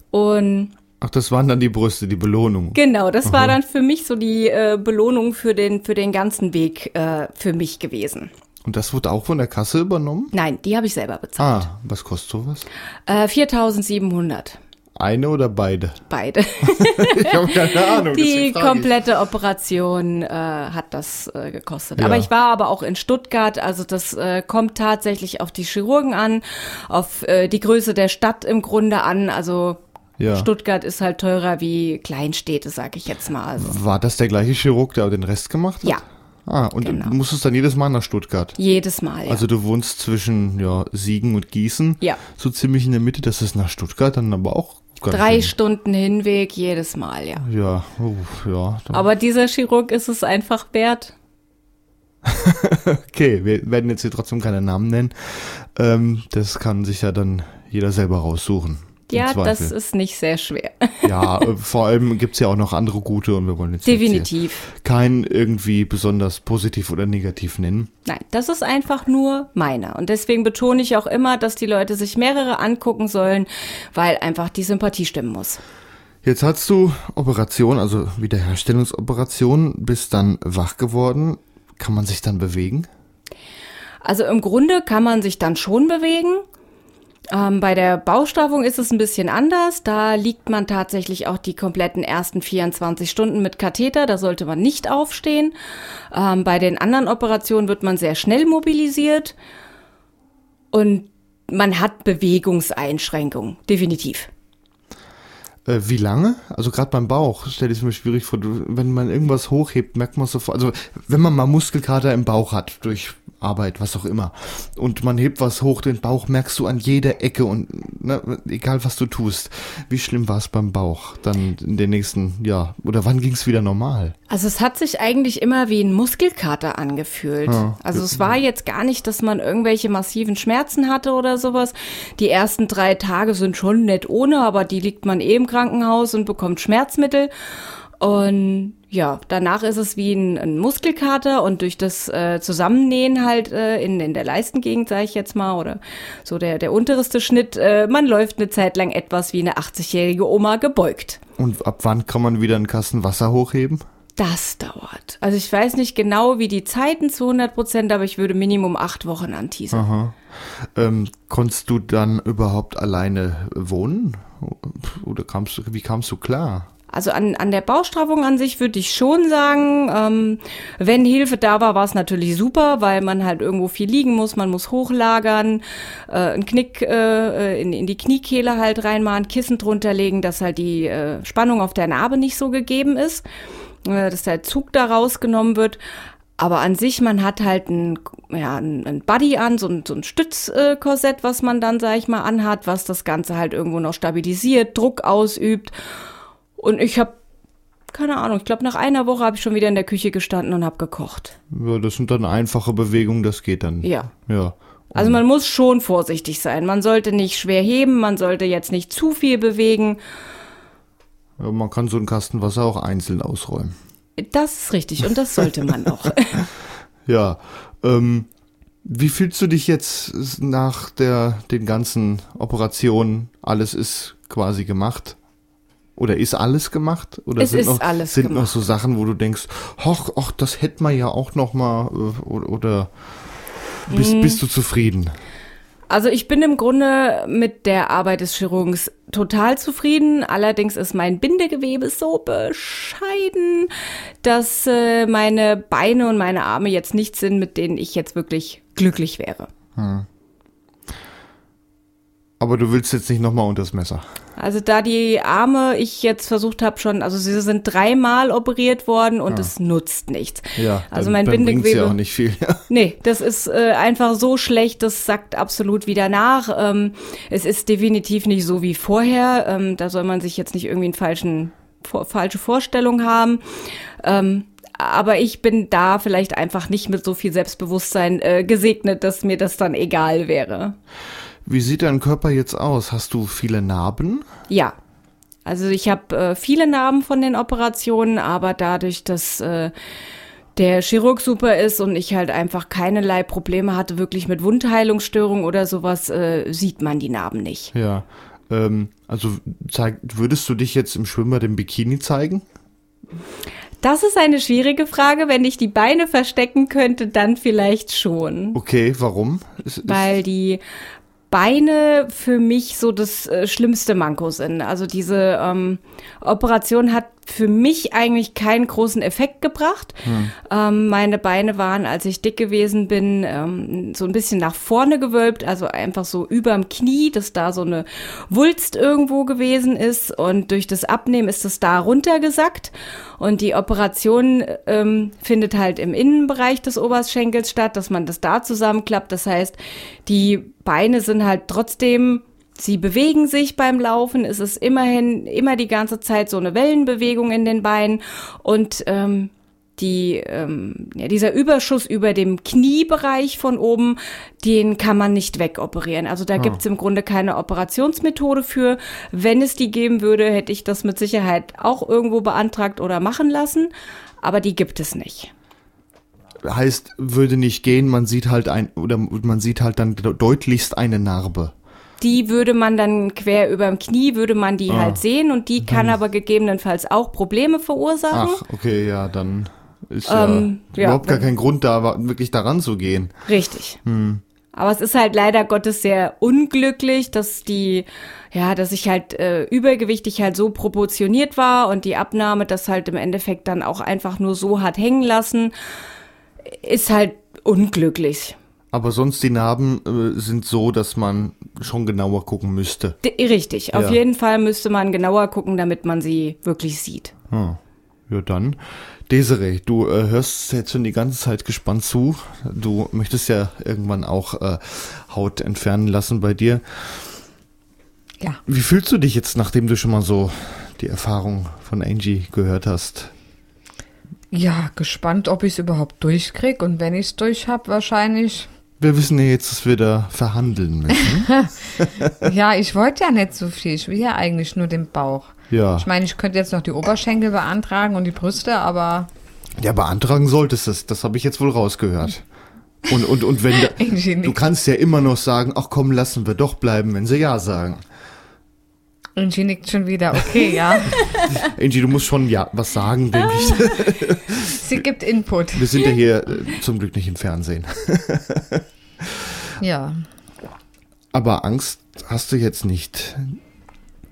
Und Ach, das waren dann die Brüste, die Belohnung. genau, das war dann für mich so die äh, Belohnung für den, für den ganzen Weg äh, für mich gewesen. Und das wurde auch von der Kasse übernommen? Nein, die habe ich selber bezahlt. Ah, was kostet sowas? Äh, 4700. Eine oder beide? Beide. ich habe keine Ahnung. Die ich. komplette Operation äh, hat das äh, gekostet. Ja. Aber ich war aber auch in Stuttgart, also das äh, kommt tatsächlich auf die Chirurgen an, auf äh, die Größe der Stadt im Grunde an. Also Ja. Stuttgart ist halt teurer wie Kleinstädte, sag ich jetzt mal. Also War das der gleiche Chirurg, der den Rest gemacht hat? Ja. Ah, und Genau. du musstest dann jedes Mal nach Stuttgart. jedes Mal. Ja. Also du wohnst zwischen ja, Siegen und Gießen. Ja. So ziemlich in der Mitte. Das ist nach Stuttgart dann aber auch ganz Drei schön. Stunden Hinweg jedes Mal, ja. Ja, uff, ja. Aber dieser Chirurg ist es einfach wert. Okay, wir werden jetzt hier trotzdem keine Namen nennen. Ähm, das kann sich ja dann jeder selber raussuchen. Ja, das ist nicht sehr schwer. Ja, äh, vor allem gibt es ja auch noch andere gute und wir wollen jetzt, Definitiv. keinen irgendwie besonders positiv oder negativ nennen. Nein, das ist einfach nur meiner. Und deswegen betone ich auch immer, dass die Leute sich mehrere angucken sollen, weil einfach die Sympathie stimmen muss. Jetzt hast du Operation, also Wiederherstellungsoperation, bist dann wach geworden. Kann man sich dann bewegen? Also im Grunde kann man sich dann schon bewegen. Ähm, bei der Baustraffung ist es ein bisschen anders. Da liegt man tatsächlich auch die kompletten ersten 24 Stunden mit Katheter. Da sollte man nicht aufstehen. Ähm, bei den anderen Operationen wird man sehr schnell mobilisiert. Und man hat Bewegungseinschränkungen, definitiv. Äh, wie lange? Also gerade beim Bauch stelle ich es mir schwierig vor. Wenn man irgendwas hochhebt, merkt man sofort. Also wenn man mal Muskelkater im Bauch hat durch Arbeit, was auch immer. Und man hebt was hoch, den Bauch merkst du an jeder Ecke und ne, egal was du tust. Wie schlimm war es beim Bauch dann in den nächsten, ja, oder wann ging es wieder normal? Also es hat sich eigentlich immer wie ein Muskelkater angefühlt. Ja, also es war jetzt gar nicht, dass man irgendwelche massiven Schmerzen hatte oder sowas. Die ersten drei Tage sind schon nett ohne, aber die liegt man im Krankenhaus und bekommt Schmerzmittel. Und ja, danach ist es wie ein, ein Muskelkater und durch das äh, Zusammennähen halt äh, in, in der Leistengegend, sage ich jetzt mal, oder so der, der unterste Schnitt, äh, man läuft eine Zeit lang etwas wie eine 80-jährige Oma gebeugt. Und ab wann kann man wieder einen Kasten Wasser hochheben? Das dauert. Also ich weiß nicht genau, wie die Zeiten zu 100 Prozent, aber ich würde Minimum acht Wochen anteasern. Aha. Ähm, konntest du dann überhaupt alleine wohnen? Oder kamst du, wie kamst du klar? Also an, an der Baustraffung an sich würde ich schon sagen, ähm, wenn Hilfe da war, war es natürlich super, weil man halt irgendwo viel liegen muss, man muss hochlagern, äh, einen Knick äh, in, in die Kniekehle halt reinmachen, Kissen drunter legen, dass halt die äh, Spannung auf der Narbe nicht so gegeben ist, äh, dass der Zug da rausgenommen wird. Aber an sich, man hat halt ein, ja, ein Buddy an, so ein, so ein Stützkorsett, was man dann, sag ich mal, anhat, was das Ganze halt irgendwo noch stabilisiert, Druck ausübt. Und ich habe keine Ahnung, ich glaube, nach einer Woche habe ich schon wieder in der Küche gestanden und habe gekocht. Ja, das sind dann einfache Bewegungen, das geht dann. Ja. Ja. Also man muss schon vorsichtig sein. Man sollte nicht schwer heben, man sollte jetzt nicht zu viel bewegen. Ja, man kann so einen Kasten Wasser auch einzeln ausräumen. Das ist richtig und das sollte man auch. ja. Ähm, wie fühlst du dich jetzt nach der, den ganzen Operationen? Alles ist quasi gemacht. Oder ist alles gemacht? Oder es sind, ist noch, alles sind gemacht. noch so Sachen, wo du denkst, ach, ach das hätte man ja auch noch mal äh, oder, oder bist, mhm. bist du zufrieden? Also ich bin im Grunde mit der Arbeit des Chirurgens total zufrieden. Allerdings ist mein Bindegewebe so bescheiden, dass äh, meine Beine und meine Arme jetzt nicht sind, mit denen ich jetzt wirklich glücklich wäre. Hm. Aber du willst jetzt nicht nochmal unter das Messer. Also da die Arme ich jetzt versucht habe schon, also sie sind dreimal operiert worden und es nutzt nichts. Ja, also mein dann Bindegewebe. Ja auch nicht viel. Ja. Nee, das ist äh, einfach so schlecht, das sackt absolut wieder nach. Ähm, es ist definitiv nicht so wie vorher. Ähm, da soll man sich jetzt nicht irgendwie einen falschen, vor, falsche Vorstellung haben. Ähm, aber ich bin da vielleicht einfach nicht mit so viel Selbstbewusstsein äh, gesegnet, dass mir das dann egal wäre. Wie sieht dein Körper jetzt aus? Hast du viele Narben? Ja. Also ich habe äh, viele Narben von den Operationen, aber dadurch, dass äh, der Chirurg super ist und ich halt einfach keinerlei Probleme hatte, wirklich mit Wundheilungsstörungen oder sowas, äh, sieht man die Narben nicht. Ja. Ähm, also zeig, würdest du dich jetzt im Schwimmbad im Bikini zeigen? Das ist eine schwierige Frage. Wenn ich die Beine verstecken könnte, dann vielleicht schon. Okay, warum? Weil die Beine für mich so das äh, schlimmste Manko sind. Also diese ähm, Operation hat für mich eigentlich keinen großen Effekt gebracht. Hm. Ähm, meine Beine waren, als ich dick gewesen bin, ähm, so ein bisschen nach vorne gewölbt, also einfach so überm Knie, dass da so eine Wulst irgendwo gewesen ist. Und durch das Abnehmen ist es da runtergesackt. Und die Operation ähm, findet halt im Innenbereich des Oberschenkels statt, dass man das da zusammenklappt. Das heißt, die Beine sind halt trotzdem Sie bewegen sich beim Laufen, es ist immerhin immer die ganze Zeit so eine Wellenbewegung in den Beinen und ähm, die, ähm, ja, dieser Überschuss über dem Kniebereich von oben, den kann man nicht wegoperieren. Also da Ah. gibt's im Grunde keine Operationsmethode für. Wenn es die geben würde, hätte ich das mit Sicherheit auch irgendwo beantragt oder machen lassen. Aber die gibt es nicht. Heißt, würde nicht gehen, man sieht halt ein, oder man sieht halt dann de- deutlichst eine Narbe. Die würde man dann quer über dem Knie, würde man die Ah. halt sehen und die kann aber gegebenenfalls auch Probleme verursachen. Ach, okay, ja, dann ist Ähm, ja, ja, überhaupt gar wenn- kein Grund da, wirklich daran zu gehen. Richtig. Aber es ist halt leider Gottes sehr unglücklich, dass die, ja, dass ich halt äh, übergewichtig halt so proportioniert war und die Abnahme das halt im Endeffekt dann auch einfach nur so hat hängen lassen, ist halt unglücklich. Aber sonst die Narben äh, sind so, dass man schon genauer gucken müsste. D richtig. Auf Ja. jeden Fall müsste man genauer gucken, damit man sie wirklich sieht. Hm. Ja, dann. Desiree, du äh, hörst jetzt schon die ganze Zeit gespannt zu. Du möchtest ja irgendwann auch äh, Haut entfernen lassen bei dir. Ja. Wie fühlst du dich jetzt, nachdem du schon mal so die Erfahrung von Angie gehört hast? Ja, gespannt, ob ich es überhaupt durchkrieg. Und wenn ich es durch habe, wahrscheinlich. Wir wissen ja jetzt, dass wir da verhandeln müssen. ja, ich wollte ja nicht so viel. Ich will ja eigentlich nur den Bauch. Ja. Ich meine, ich könnte jetzt noch die Oberschenkel beantragen und die Brüste, aber Ja, beantragen solltest das. Das habe ich jetzt wohl rausgehört. Und, und, und wenn da, du kannst ja immer noch sagen, ach komm, lassen wir doch bleiben, wenn sie ja sagen. Angie nickt schon wieder. Okay, ja. Angie, du musst schon ja was sagen, denke ich. Sie gibt Input. Wir sind ja hier äh, zum Glück nicht im Fernsehen. Ja. Aber Angst hast du jetzt nicht.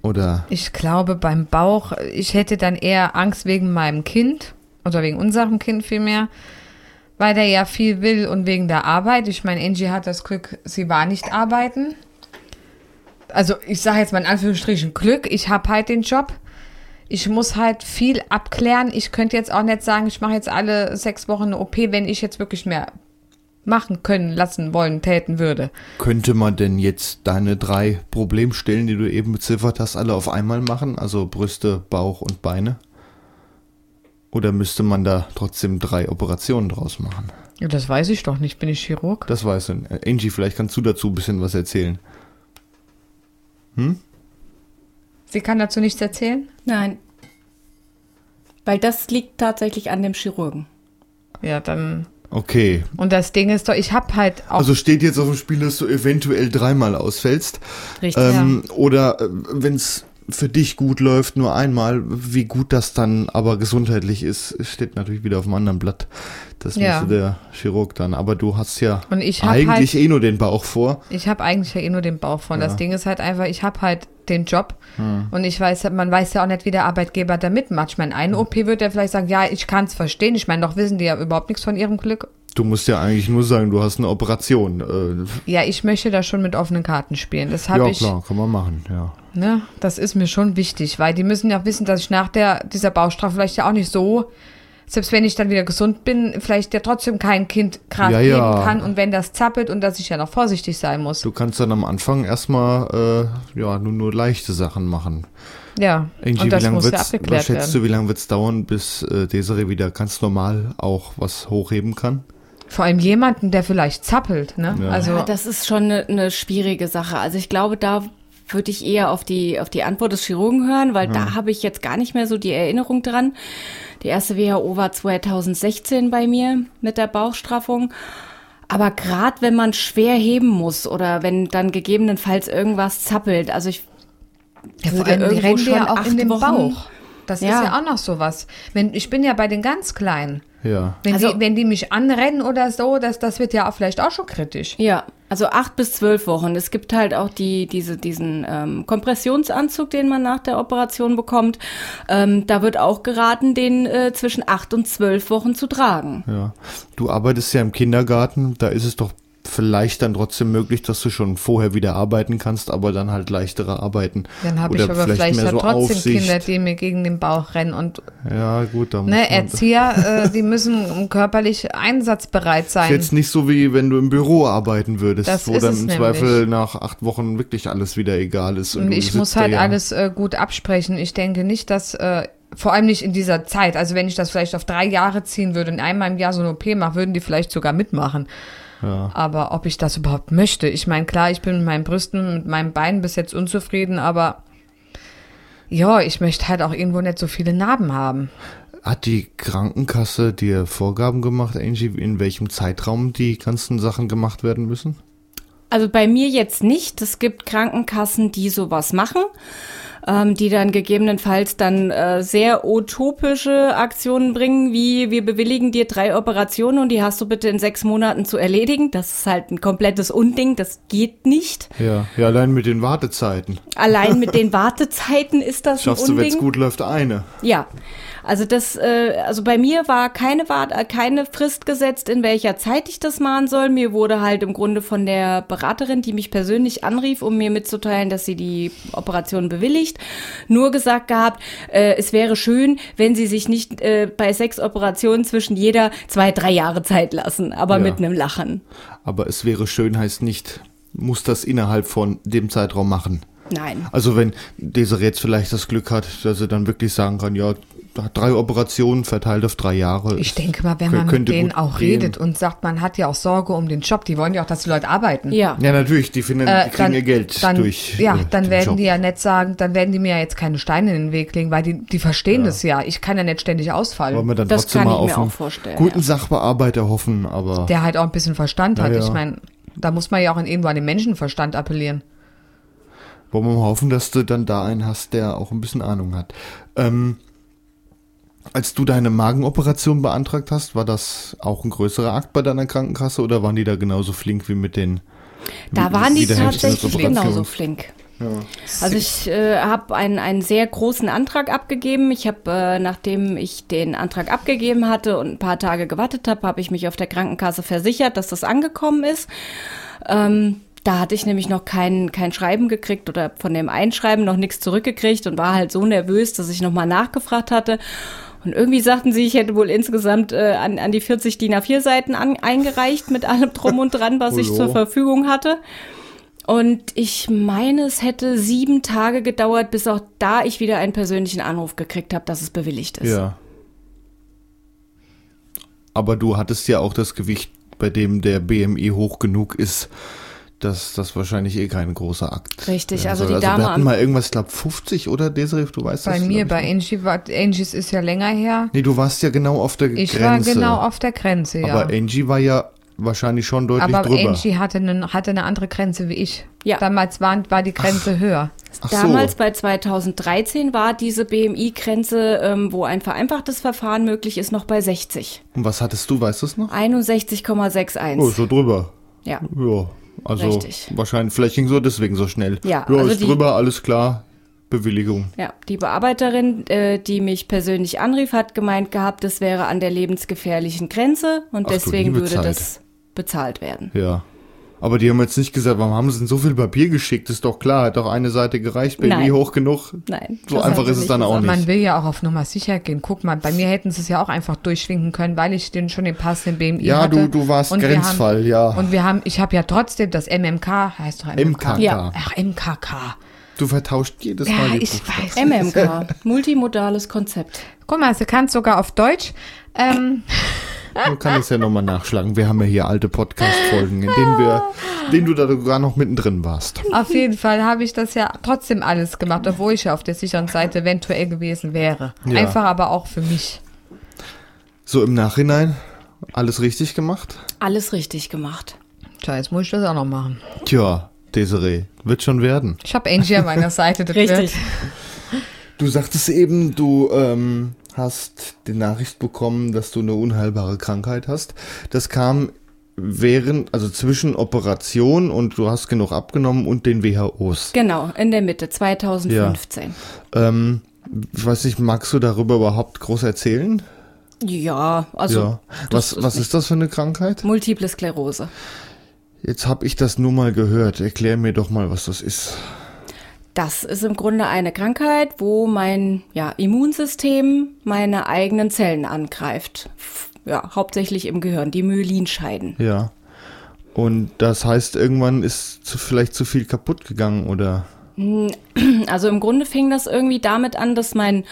Oder Ich glaube, beim Bauch, ich hätte dann eher Angst wegen meinem Kind oder wegen unserem Kind vielmehr, weil der ja viel will und wegen der Arbeit. Ich meine, Angie hat das Glück, sie war nicht arbeiten. Also ich sage jetzt mal in Anführungsstrichen Glück, ich habe halt den Job. Ich muss halt viel abklären. Ich könnte jetzt auch nicht sagen, ich mache jetzt alle sechs Wochen eine OP, wenn ich jetzt wirklich mehr machen können, lassen, wollen, täten würde. könnte man denn jetzt deine drei Problemstellen, die du eben beziffert hast, alle auf einmal machen? Also Brüste, Bauch und Beine? Oder müsste man da trotzdem drei Operationen draus machen? Ja, das weiß ich doch nicht. Bin ich Chirurg? Das weißt du. Angie, vielleicht kannst du dazu ein bisschen was erzählen. Sie kann dazu nichts erzählen? Nein. Weil das liegt tatsächlich an dem Chirurgen. Ja, dann. Okay. Und das Ding ist doch, ich habe halt auch. Also steht jetzt auf dem Spiel, dass du eventuell dreimal ausfällst. Richtig. Ähm, Oder wenn es für dich gut läuft, nur einmal, wie gut das dann aber gesundheitlich ist, steht natürlich wieder auf einem anderen Blatt. Das Ja. müsste der Chirurg dann. Aber du hast ja Und ich hab eigentlich halt- eh nur den Bauch vor. Ich habe eigentlich ja eh nur den Bauch von. Ja. Das Ding ist halt einfach, ich habe halt den Job und ich weiß, man weiß ja auch nicht, wie der Arbeitgeber da mitmacht. Ich meine, eine OP wird er vielleicht sagen, ja, ich kann es verstehen. Ich meine, doch wissen die ja überhaupt nichts von ihrem Glück. Du musst ja eigentlich nur sagen, du hast eine Operation. Äh, Ja, ich möchte da schon mit offenen Karten spielen. Das habe ja, ich. klar, kann man machen, ja. Ne, das ist mir schon wichtig, weil die müssen ja wissen, dass ich nach der, dieser Bauchstrafe vielleicht ja auch nicht so, selbst wenn ich dann wieder gesund bin, vielleicht ja trotzdem kein Kind gerade Ja, geben ja. kann und wenn das zappelt und dass ich ja noch vorsichtig sein muss. Du kannst dann am Anfang erstmal äh, ja, nur, nur leichte Sachen machen. Ja, Angie, und wie das lange muss ja abgeklärt was schätzt werden. du, wie lange wird es dauern, bis äh, Desiree wieder ganz normal auch was hochheben kann? Vor allem jemanden, der vielleicht zappelt, ne? Ja. Also, Ja, das ist schon eine, eine schwierige Sache. Also ich glaube, da würde ich eher auf die, auf die Antwort des Chirurgen hören, weil da habe ich jetzt gar nicht mehr so die Erinnerung dran. Die erste WHO war 2016 bei mir mit der Bauchstraffung. Aber gerade wenn man schwer heben muss oder wenn dann gegebenenfalls irgendwas zappelt, also ich ja, vor allem, die irgendwo schon ja auch in den Wochen- Bauch. Das ist Ja. ja auch noch sowas. Wenn, ich bin ja bei den ganz Kleinen. Ja. Wenn, Also- die, wenn die mich anrennen oder so, das, das wird ja auch vielleicht auch schon kritisch. Ja, also acht bis zwölf Wochen. Es gibt halt auch die, diese, diesen ähm, Kompressionsanzug, den man nach der Operation bekommt. Ähm, da wird auch geraten, den äh, zwischen acht und zwölf Wochen zu tragen. Ja. Du arbeitest ja im Kindergarten, da ist es doch vielleicht dann trotzdem möglich, dass du schon vorher wieder arbeiten kannst, aber dann halt leichtere Arbeiten. Dann habe ich aber vielleicht, mehr halt so trotzdem Aufsicht. Kinder, die mir gegen den Bauch rennen. Und Ja, gut, da muss ne, man, Erzieher, äh, die müssen körperlich einsatzbereit ist sein. jetzt nicht so wie wenn du im Büro arbeiten würdest, Das wo ist dann im nämlich. Zweifel nach acht Wochen wirklich alles wieder egal ist. Und du ich muss halt ja- alles äh, gut absprechen. Ich denke nicht, dass äh, vor allem nicht in dieser Zeit. Also wenn ich das vielleicht auf drei Jahre ziehen würde und einmal im Jahr so eine OP mache, würden die vielleicht sogar mitmachen. Ja. Aber ob ich das überhaupt möchte, ich meine, klar, ich bin mit meinen Brüsten, mit meinen Beinen bis jetzt unzufrieden, aber ja, ich möchte halt auch irgendwo nicht so viele Narben haben. Hat die Krankenkasse dir Vorgaben gemacht, Angie, in welchem Zeitraum die ganzen Sachen gemacht werden müssen? Also bei mir jetzt nicht. Es gibt Krankenkassen, die sowas machen, ähm, die dann gegebenenfalls dann äh, sehr utopische Aktionen bringen, wie wir bewilligen dir drei Operationen und die hast du bitte in sechs Monaten zu erledigen. Das ist halt ein komplettes Unding. Das geht nicht. Ja, ja, allein mit den Wartezeiten. Allein mit den Wartezeiten ist das Schaffst ein du, Unding. wenn es gut läuft, eine. Ja, also das, äh, also bei mir war keine Wart äh, keine Frist gesetzt, in welcher Zeit ich das machen soll. Mir wurde halt im Grunde von der Beraterin, die mich persönlich anrief, um mir mitzuteilen, dass sie die Operation bewilligt, nur gesagt gehabt, äh, es wäre schön, wenn sie sich nicht äh, bei sechs Operationen zwischen jeder zwei, drei Jahre Zeit lassen, aber Ja. mit einem Lachen. Aber es wäre schön, heißt nicht, muss das innerhalb von dem Zeitraum machen. Nein. Also wenn Desiree jetzt vielleicht das Glück hat, dass sie dann wirklich sagen kann, ja, hat drei Operationen verteilt auf drei Jahre. Ich denke mal, wenn man mit denen auch gehen. redet und sagt, man hat ja auch Sorge um den Job, die wollen ja auch, dass die Leute arbeiten. Ja. Ja, natürlich, die, finden, Äh, die kriegen ihr Geld dann, durch. Ja, äh, dann den werden Job. die ja nicht sagen, dann werden die mir ja jetzt keine Steine in den Weg legen, weil die, die verstehen das ja. Ich kann ja nicht ständig ausfallen. Wollen wir dann Das trotzdem kann mal ich auf mir einen auch vorstellen, guten ja. Sachbearbeiter hoffen, aber der halt auch ein bisschen Verstand hat. Ja, ja. Ich meine, da muss man ja auch in irgendwo an den Menschenverstand appellieren. wollen wir mal hoffen, dass du dann da einen hast, der auch ein bisschen Ahnung hat. Ähm, als du deine Magenoperation beantragt hast, war das auch ein größerer Akt bei deiner Krankenkasse oder waren die da genauso flink wie mit den Da waren die tatsächlich genauso flink. Also ich äh, habe einen, einen sehr großen Antrag abgegeben. Ich habe, äh, nachdem ich den Antrag abgegeben hatte und ein paar Tage gewartet habe, habe ich mich auf der Krankenkasse versichert, dass das angekommen ist. Ähm, da hatte ich nämlich noch kein, kein Schreiben gekriegt oder von dem Einschreiben noch nichts zurückgekriegt und war halt so nervös, dass ich nochmal nachgefragt hatte. Und irgendwie sagten sie, ich hätte wohl insgesamt äh, an, an die 40 DIN A4-Seiten an, eingereicht mit allem drum und dran, was ich zur Verfügung hatte. Und ich meine, es hätte sieben Tage gedauert, bis auch da ich wieder einen persönlichen Anruf gekriegt habe, dass es bewilligt ist. Ja. Aber du hattest ja auch das Gewicht, bei dem der BMI hoch genug ist, dass das wahrscheinlich eh kein großer Akt Richtig, also soll. die Dame wir hatten mal irgendwas, ich glaube 50 oder Desiree, du weißt Bei das? mir, glaub ich, bei. Angie, war, Angies ist ja länger her. Nee, du warst ja genau auf der Ich Grenze. war genau auf der Grenze, ja. Aber Angie war ja wahrscheinlich schon deutlich Aber drüber. Angie hatte eine, hatte eine andere Grenze wie ich. Ja. Damals war, war die Grenze höher. Ach so. Damals bei 2013 war diese BMI-Grenze, ähm, wo ein vereinfachtes Verfahren möglich ist, noch bei 60. Und was hattest du, weißt du es noch? 61,61. Oh, so drüber. Ja. Ja, also Richtig. wahrscheinlich, vielleicht ging so deswegen so schnell. Ja, ja also ist die- drüber, alles klar, Bewilligung. Ja, die Bearbeiterin, äh, die mich persönlich anrief, hat gemeint gehabt, das wäre an der lebensgefährlichen Grenze und Ach deswegen würde Zeit. das bezahlt werden. Ja. Aber die haben jetzt nicht gesagt, warum haben sie denn so viel Papier geschickt? Ist doch klar, hat doch eine Seite gereicht, BMI Nein. hoch genug. Nein. So einfach ist es dann auch gesagt. nicht. Man will ja auch auf Nummer sicher gehen. Guck mal, bei mir hätten sie es ja auch einfach durchschwinken können, weil ich den schon den passenden BMI Ja, hatte. du, du warst Und Grenzfall, haben, ja. Und wir haben, ich habe ja trotzdem das MMK, heißt doch MMK. MKK. Ja. Ach, MKK. Du vertauscht jedes Ja, Mal die ich Buchstaben. weiß. MMK, multimodales Konzept. Guck mal, sie kann es sogar auf Deutsch. Ähm, Man kann es ja nochmal nachschlagen. Wir haben ja hier alte Podcast-Folgen, in denen wir, in denen du da sogar noch mittendrin warst. auf jeden Fall habe ich das ja trotzdem alles gemacht, obwohl ich ja auf der sicheren Seite eventuell gewesen wäre. Ja. Einfach aber auch für mich. So im Nachhinein, alles richtig gemacht? Alles richtig gemacht. Tja, jetzt muss ich das auch noch machen. Tja, Desiree, wird schon werden. Ich habe Angie an meiner Seite. das wird- Du sagtest eben, du ähm, hast die Nachricht bekommen, dass du eine unheilbare Krankheit hast. Das kam während, also zwischen Operation und du hast genug abgenommen und den WHOs. Genau, in der Mitte, 2015. Ähm, ich weiß nicht, magst du darüber überhaupt groß erzählen? Ja, also ja. Was, was nicht- ist das für eine Krankheit? Multiple Sklerose. Jetzt habe ich das nur mal gehört. Erklär mir doch mal, was das ist. Das ist im Grunde eine Krankheit, wo mein ja, Immunsystem meine eigenen Zellen angreift. Ja, hauptsächlich im Gehirn, die Myelinscheiden. Ja. Und das heißt, irgendwann ist zu, vielleicht zu viel kaputt gegangen, oder? Also im Grunde fing das irgendwie damit an, dass mein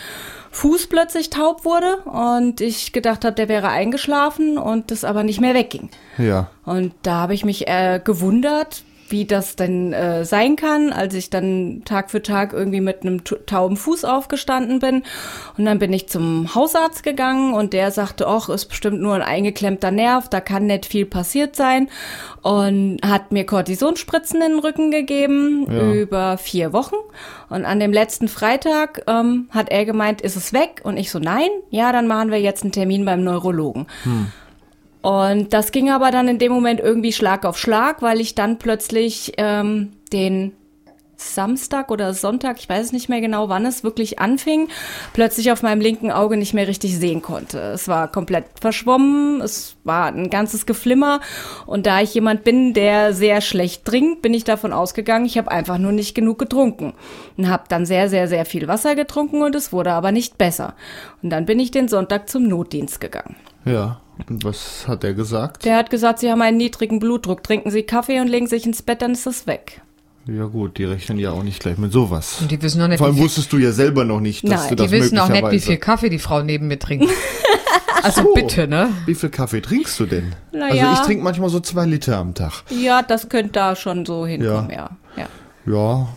Fuß plötzlich taub wurde und ich gedacht habe, der wäre eingeschlafen und das aber nicht mehr wegging. Ja. Und da habe ich mich äh, gewundert, wie das denn äh, sein kann, als ich dann Tag für Tag irgendwie mit einem tauben Fuß aufgestanden bin. Und dann bin ich zum Hausarzt gegangen und der sagte, ach, ist bestimmt nur ein eingeklemmter Nerv, da kann nicht viel passiert sein. Und hat mir Kortisonspritzen in den Rücken gegeben Ja. über vier Wochen. Und an dem letzten Freitag ähm, hat er gemeint, ist es weg? Und ich so, nein, ja, dann machen wir jetzt einen Termin beim Neurologen. Und das ging aber dann in dem Moment irgendwie Schlag auf Schlag, weil ich dann plötzlich ähm, den Samstag oder Sonntag, ich weiß nicht mehr genau, wann es wirklich anfing, plötzlich auf meinem linken Auge nicht mehr richtig sehen konnte. Es war komplett verschwommen, es war ein ganzes Geflimmer und da ich jemand bin, der sehr schlecht trinkt, bin ich davon ausgegangen, ich habe einfach nur nicht genug getrunken und habe dann sehr, sehr, sehr viel Wasser getrunken und es wurde aber nicht besser. Und dann bin ich den Sonntag zum Notdienst gegangen. Ja. Und was hat er gesagt? Der hat gesagt, Sie haben einen niedrigen Blutdruck. Trinken Sie Kaffee und legen sich ins Bett, dann ist es weg. Ja gut, die rechnen ja auch nicht gleich mit sowas. Und die wissen noch nicht, Vor allem wusstest du ja selber noch nicht, dass Nein, du das die wissen auch nicht, wie viel Kaffee die Frau neben mir trinkt. Also So. bitte, ne? Wie viel Kaffee trinkst du denn? Na also ich trinke manchmal so zwei Liter am Tag. Ja, das könnte da schon so hinkommen, ja. ja. Ja.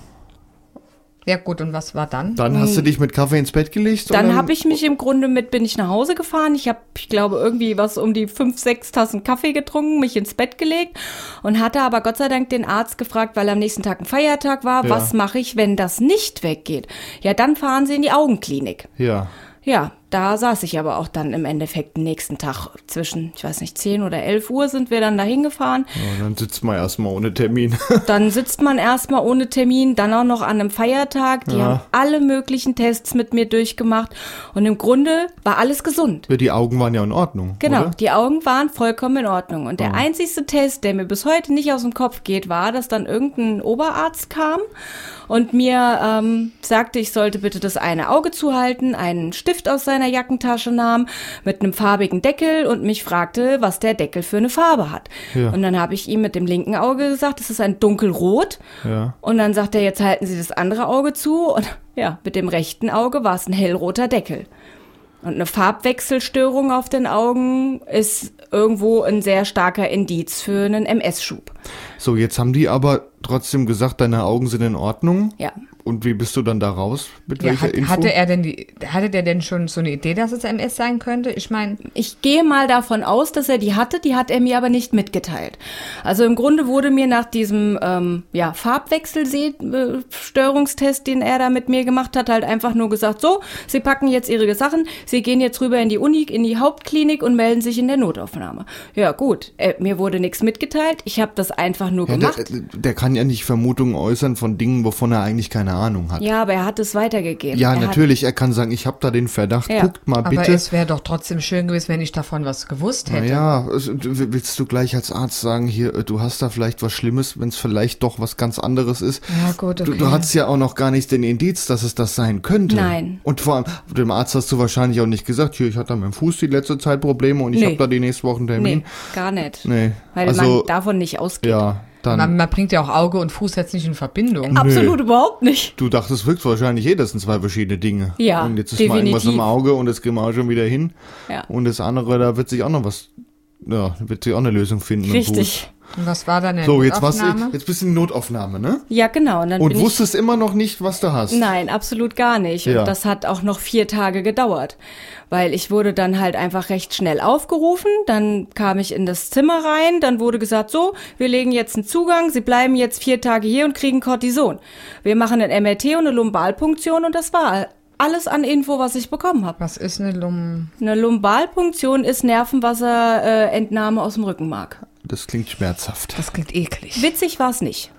Ja gut, und was war dann? Dann hast du dich mit Kaffee ins Bett gelegt? und Dann habe ich mich im Grunde mit, bin ich nach Hause gefahren. Ich habe, ich glaube, irgendwie was um die fünf, sechs Tassen Kaffee getrunken, mich ins Bett gelegt und hatte aber Gott sei Dank den Arzt gefragt, weil am nächsten Tag ein Feiertag war, Ja. was mache ich, wenn das nicht weggeht? Ja, dann fahren Sie in die Augenklinik. Ja. Ja, da saß ich aber auch dann im Endeffekt den nächsten Tag zwischen, ich weiß nicht, 10 oder 11 Uhr sind wir dann dahin gefahren. ja. Dann sitzt man erstmal ohne Termin. Dann sitzt man erstmal ohne Termin, dann auch noch an einem Feiertag. Die Ja. haben alle möglichen Tests mit mir durchgemacht und im Grunde war alles gesund. Die Augen waren ja in Ordnung. Genau, Oder? die Augen waren vollkommen in Ordnung. Und der einzigste Test, der mir bis heute nicht aus dem Kopf geht, war, dass dann irgendein Oberarzt kam und mir ähm, sagte, ich sollte bitte das eine Auge zuhalten, einen Stift aus seiner Jackentasche nahm mit einem farbigen Deckel und mich fragte, was der Deckel für eine Farbe hat. Ja. Und dann habe ich ihm mit dem linken Auge gesagt, es ist ein dunkelrot. Ja. Und dann sagt er, jetzt halten Sie das andere Auge zu. Und ja, mit dem rechten Auge war es ein hellroter Deckel. Und eine Farbwechselstörung auf den Augen ist irgendwo ein sehr starker Indiz für einen MS-Schub. So, jetzt haben die aber trotzdem gesagt, deine Augen sind in Ordnung. Ja. Und wie bist du dann da raus? Mit Ja, welcher hat, Info? hatte er denn die, hatte der denn schon so eine Idee, dass es MS sein könnte? Ich meine, Ich gehe mal davon aus, dass er die hatte, die hat er mir aber nicht mitgeteilt. Also im Grunde wurde mir nach diesem ähm, ja, Farbwechselstörungstest, den er da mit mir gemacht hat, halt einfach nur gesagt, so, Sie packen jetzt Ihre Sachen, Sie gehen jetzt rüber in die Uni, in die Hauptklinik und melden sich in der Notaufnahme. Ja gut, äh, mir wurde nichts mitgeteilt, ich habe das einfach nur ja, gemacht. der, der kann ja nicht Vermutungen äußern von Dingen, wovon er eigentlich keine Ahnung hat. ja, aber er hat es weitergegeben. Ja, er Hat, natürlich, er kann sagen, ich habe da den Verdacht, Ja. guckt mal aber bitte. es wäre doch trotzdem schön gewesen, wenn ich davon was gewusst hätte. Naja, also, du- willst du gleich als Arzt sagen, hier, äh, du hast da vielleicht was Schlimmes, wenn es vielleicht doch was ganz anderes ist? Ja, gut, Du, okay. du hast ja auch noch gar nicht den Indiz, dass es das sein könnte. Nein. Und vor allem, dem Arzt hast du wahrscheinlich auch nicht gesagt, hier, ich hatte mit dem Fuß die letzte Zeit Probleme und ich Nee. habe da die nächste Woche einen Termin. Nee, gar nicht. Nee. Weil also, man davon nicht ausgeht. ja, dann. Man, man bringt ja auch Auge und Fuß jetzt nicht in Verbindung. Absolut überhaupt nicht. Du dachtest wirklich wahrscheinlich eh, das sind zwei verschiedene Dinge. Ja, Und jetzt ist mal irgendwas definitiv. im Auge und das gehen wir auch schon wieder hin. Ja. Und das andere, da wird sich auch noch was, ja, wird sich auch eine Lösung finden. im Richtig. Und was war dann So, jetzt warst du, Notaufnahme? jetzt bist du in Notaufnahme, ne? Ja, genau. Und dann Und bin ich wusstest immer noch nicht, was du hast. Nein, absolut gar nicht. Ja. Und das hat auch noch vier Tage gedauert. Weil ich wurde dann halt einfach recht schnell aufgerufen. Dann kam ich in das Zimmer rein. Dann wurde gesagt, so, wir legen jetzt einen Zugang. Sie bleiben jetzt vier Tage hier und kriegen Cortison. Wir machen ein MRT und eine Lumbalpunktion und das war alles an Info, was ich bekommen habe. Was ist eine Lum? Eine Lumbalpunktion ist Nervenwasserentnahme äh, Entnahme aus dem Rückenmark. Das klingt schmerzhaft. Das klingt eklig. Witzig war es nicht.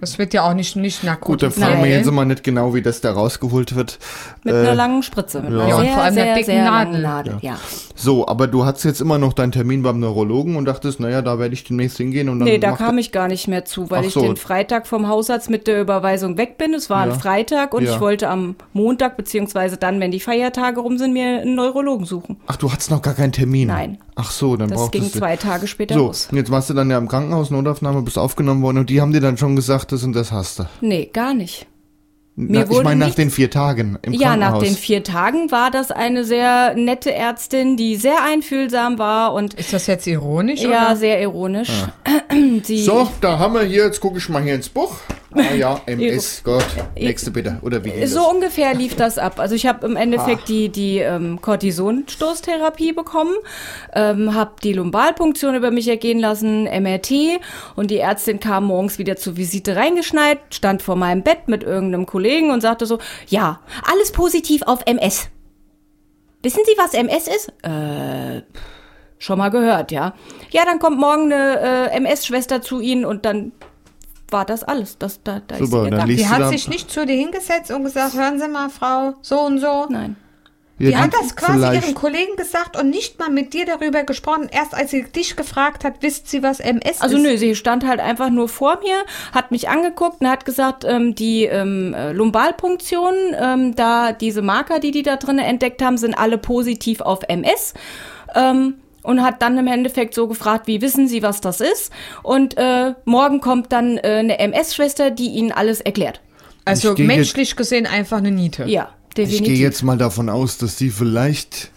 Das wird ja auch nicht, nicht Gut, narkotisch. dann fragen wir jetzt mal nicht genau, wie das da rausgeholt wird. Mit Äh, einer langen Spritze. Mit ja. einer Ja, und sehr, vor allem sehr, einer dicken Nadel. Nadel. Ja. So, aber du hattest jetzt immer noch deinen Termin beim Neurologen und dachtest, naja, da werde ich demnächst hingehen und dann. Nee, da kam ich gar nicht mehr zu, weil Ach ich so. den Freitag vom Hausarzt mit der Überweisung weg bin. Es war Ja. ein Freitag und Ja. ich wollte am Montag, beziehungsweise dann, wenn die Feiertage rum sind, mir einen Neurologen suchen. Ach, du hattest noch gar keinen Termin. Nein. Ach so, dann Das brauchtest ging du. zwei Tage später So, los. und jetzt warst du dann ja im Krankenhaus, Notaufnahme, bist aufgenommen worden und die haben dir dann schon gesagt, das und das hast du. Nee, gar nicht. Mir Na, wurde ich meine nach den vier Tagen im Ja, nach Krankenhaus. den vier Tagen war das eine sehr nette Ärztin, die sehr einfühlsam war und Ist das jetzt ironisch? ja, oder? sehr ironisch. Sie, so, da haben wir hier, jetzt gucke ich mal hier ins Buch. Ah ja, MS, Gott. Nächste bitte. Oder wie ging So das? ungefähr lief das ab. Also ich habe im Endeffekt die, die ähm, Cortisonstoßtherapie bekommen, ähm, habe die Lumbalpunktion über mich ergehen lassen, MRT und die Ärztin kam morgens wieder zur Visite reingeschneit, stand vor meinem Bett mit irgendeinem Kollegen und sagte so, ja, alles positiv auf MS. Wissen Sie, was MS ist? Äh, schon mal gehört, ja. Ja, dann kommt morgen eine äh, MS-Schwester zu Ihnen und dann war das alles. Das, da, da ist Super, sie dann Die hat da, sich nicht zu dir hingesetzt und gesagt, hören Sie mal, Frau, so und so. Nein. Ja, Die hat das quasi vielleicht- ihren Kollegen gesagt und nicht mal mit dir darüber gesprochen. Erst als sie dich gefragt hat, wisst sie, was MS Also ist. nö, sie stand halt einfach nur vor mir, hat mich angeguckt und hat gesagt, ähm, die ähm, äh, Lumbalpunktion, ähm, da diese Marker, die die da drin entdeckt haben, sind alle positiv auf MS. Ähm, und hat dann im Endeffekt so gefragt, wie wissen Sie, was das ist? Und äh, morgen kommt dann äh, eine MS-Schwester, die Ihnen alles erklärt. Also Ich menschlich gesehen einfach eine Niete. Ja, Ich definitiv. gehe jetzt mal davon aus, dass sie vielleicht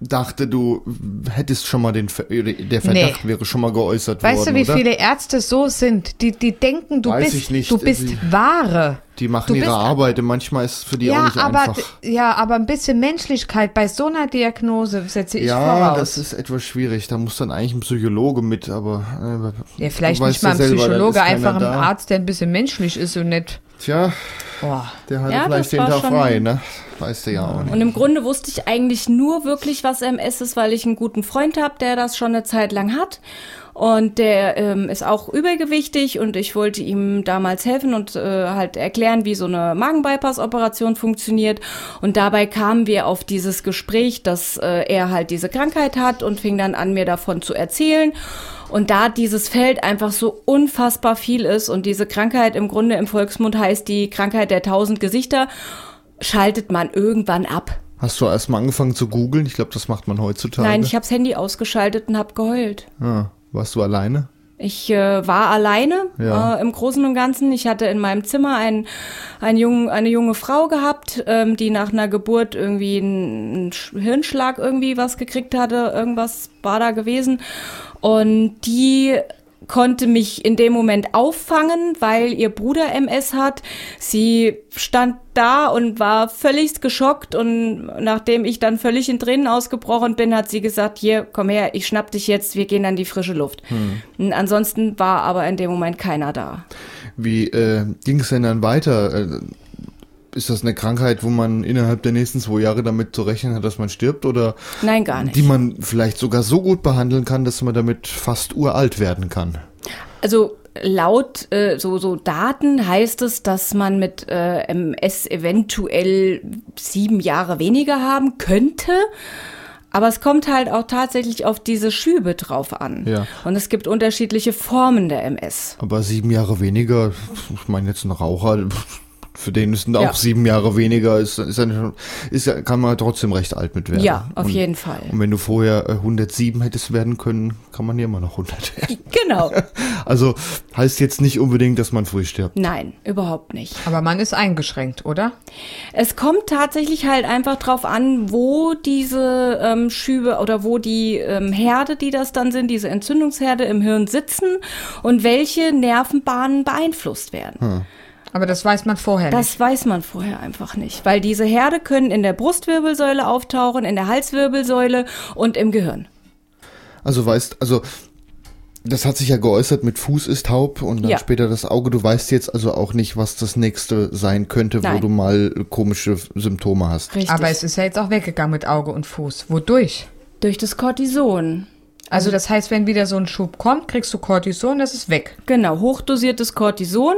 dachte, du hättest schon mal den, Ver der Verdacht wäre schon mal geäußert Weißt worden, du, wie oder? viele Ärzte so sind? Die, die denken, du Weiß bist, ich nicht. du bist Sie- Wahre. Die machen ihre Arbeit und manchmal ist es für die auch Ja nicht aber, einfach. ja, aber ein bisschen Menschlichkeit bei so einer Diagnose setze ich Ja, voraus. das ist etwas schwierig. Da muss dann eigentlich ein Psychologe mit, aber. Äh, ja, vielleicht nicht mal ja ein selber, Psychologe, einfach ein da. Arzt, der ein bisschen menschlich ist und nicht. Tja, Boah. der hatte Ja, vielleicht den Tag frei, ne? Weißt du ja auch nicht. Und im Grunde wusste ich eigentlich nur wirklich, was MS ist, weil ich einen guten Freund habe, der das schon eine Zeit lang hat. Und der ähm, ist auch übergewichtig und ich wollte ihm damals helfen und äh, halt erklären, wie so eine Magenbypass-Operation funktioniert. Und dabei kamen wir auf dieses Gespräch, dass äh, er halt diese Krankheit hat und fing dann an, mir davon zu erzählen. Und da dieses Feld einfach so unfassbar viel ist und diese Krankheit im Grunde im Volksmund heißt die Krankheit der tausend Gesichter, schaltet man irgendwann ab. Hast du erst mal angefangen zu googeln? Ich glaube, das macht man heutzutage. Nein, ich habe das Handy ausgeschaltet und habe geheult. ah, warst du alleine? Ich äh, war alleine Ja. äh, im Großen und Ganzen. Ich hatte in meinem Zimmer ein, ein jung, eine junge Frau gehabt, ähm, die nach einer Geburt irgendwie einen, einen Sch- Hirnschlag irgendwie was gekriegt hatte. Irgendwas war da gewesen. Und die konnte mich in dem Moment auffangen, weil ihr Bruder MS hat. Sie stand da und war völlig geschockt und nachdem ich dann völlig in Tränen ausgebrochen bin, hat sie gesagt, hier, komm her, ich schnapp dich jetzt, wir gehen an die frische Luft. Und ansonsten war aber in dem Moment keiner da. Wie äh, ging es denn dann weiter? Ist das eine Krankheit, wo man innerhalb der nächsten zwei Jahre damit zu rechnen hat, dass man stirbt? Oder Nein, gar nicht. die man vielleicht sogar so gut behandeln kann, dass man damit fast uralt werden kann? Also laut äh, so, so Daten heißt es, dass man mit äh, MS eventuell sieben Jahre weniger haben könnte. Aber es kommt halt auch tatsächlich auf diese Schübe drauf an. Ja. Und es gibt unterschiedliche Formen der MS. Aber sieben Jahre weniger, ich meine jetzt ein Raucher, für den ist auch Ja. sieben Jahre weniger, ist, ist, ist kann man trotzdem recht alt mit werden. Ja, auf und, jeden Fall. Und wenn du vorher äh, 107 hättest werden können, kann man ja immer noch 100 werden. Genau. Also heißt jetzt nicht unbedingt, dass man früh stirbt. Nein, überhaupt nicht. Aber man ist eingeschränkt, oder? Es kommt tatsächlich halt einfach drauf an, wo diese ähm, Schübe oder wo die ähm, Herde, die das dann sind, diese Entzündungsherde im Hirn sitzen und welche Nervenbahnen beeinflusst werden. Aber das weiß man vorher nicht. Das weiß man vorher einfach nicht, weil diese Herde können in der Brustwirbelsäule auftauchen, in der Halswirbelsäule und im Gehirn. Also weißt, also das hat sich ja geäußert mit Fuß ist taub und dann Ja. später das Auge. Du weißt jetzt also auch nicht, was das nächste sein könnte, wo Nein. du mal komische Symptome hast. Richtig. Aber es ist ja jetzt auch weggegangen mit Auge und Fuß. Wodurch? durch das Cortison. Also das heißt, wenn wieder so ein Schub kommt, kriegst du Cortison, das ist weg. Genau, hochdosiertes Cortison.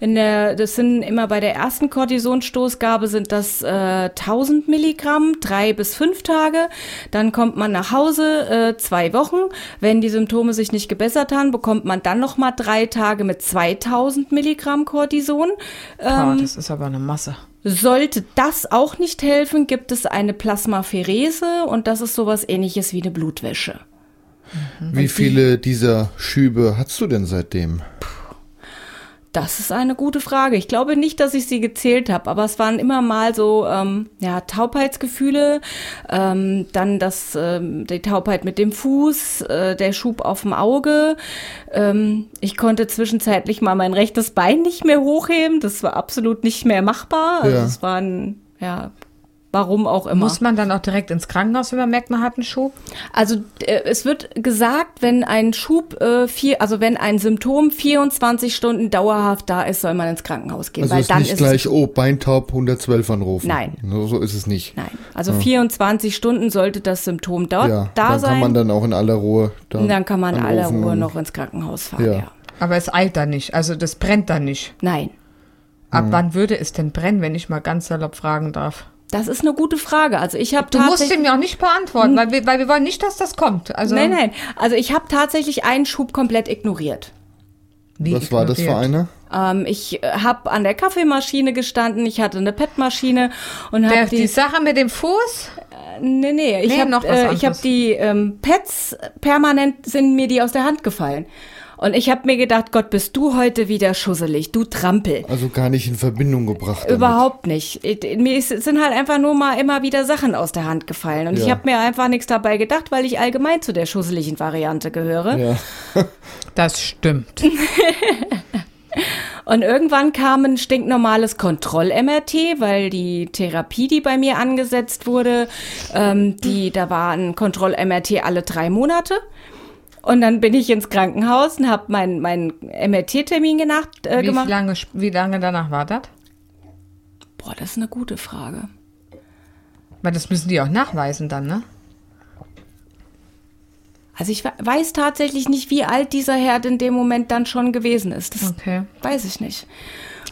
In der, das sind immer bei der ersten Cortisonstoßgabe sind das äh, 1000 Milligramm, drei bis fünf Tage. Dann kommt man nach Hause, äh, zwei Wochen. Wenn die Symptome sich nicht gebessert haben, bekommt man dann noch mal drei Tage mit 2000 Milligramm Cortison. Ähm, das ist aber eine Masse. sollte das auch nicht helfen, gibt es eine Plasmapherese und das ist sowas ähnliches wie eine Blutwäsche. Wie viele dieser Schübe hast du denn seitdem? Das ist eine gute Frage. Ich glaube nicht, dass ich sie gezählt habe, aber es waren immer mal so ähm, ja, Taubheitsgefühle, ähm, dann das, ähm, die Taubheit mit dem Fuß, äh, der Schub auf dem Auge. Ähm, ich konnte zwischenzeitlich mal mein rechtes Bein nicht mehr hochheben. Das war absolut nicht mehr machbar. Also Ja. es waren ja Warum auch immer. Muss man dann auch direkt ins Krankenhaus, wenn man merkt, man hat einen Schub? Also äh, es wird gesagt, wenn ein Schub, äh, vier, also wenn ein Symptom 24 Stunden dauerhaft da ist, soll man ins Krankenhaus gehen, Also weil ist dann nicht ist gleich, oh, Beintaub 112 anrufen. Nein. So, so ist es nicht. nein. Also 24 Stunden sollte das Symptom dort Ja, da dann sein. kann man dann auch in aller Ruhe da und dann kann man in aller Ruhe noch ins Krankenhaus fahren. Ja. Ja. Aber es eilt da nicht. Also das brennt da nicht. Nein. Ab wann würde es denn brennen, wenn ich mal ganz salopp fragen darf? Das ist eine gute Frage. Also ich habe Du musst sie mir auch nicht beantworten, weil wir, weil wir wollen nicht, dass das kommt. Also, Nein, nein. Also ich habe tatsächlich einen Schub komplett ignoriert. Wie Was war das für ignoriert? einer? Ähm, ich habe an der Kaffeemaschine gestanden, ich hatte eine PET-Maschine und habe die, die, Sache mit dem Fuß? Nee, nee, ich Nee, habe noch was äh, ich hab die ähm, Pets permanent sind mir die aus der Hand gefallen. Und ich habe mir gedacht, Gott, bist du heute wieder schusselig, du Trampel. Also gar nicht in Verbindung gebracht. damit. Überhaupt nicht. Ich- Mir sind halt einfach nur mal immer wieder Sachen aus der Hand gefallen. Und ich Ja. habe mir einfach nichts dabei gedacht, weil ich allgemein zu der schusseligen Variante gehöre. Ja. Das stimmt. Und irgendwann kam ein stinknormales Kontroll-MRT, weil die Therapie, die bei mir angesetzt wurde, ähm, die, da war ein Kontroll-MRT alle drei Monate. Und dann bin ich ins Krankenhaus und habe meinen mein MRT-Termin genacht, äh, Wie gemacht. lange, wie lange danach war das? Boah, das ist eine gute Frage. Weil das müssen die auch nachweisen dann, ne? Also ich we- weiß tatsächlich nicht, wie alt dieser Herd in dem Moment dann schon gewesen ist. Das Okay. weiß ich nicht.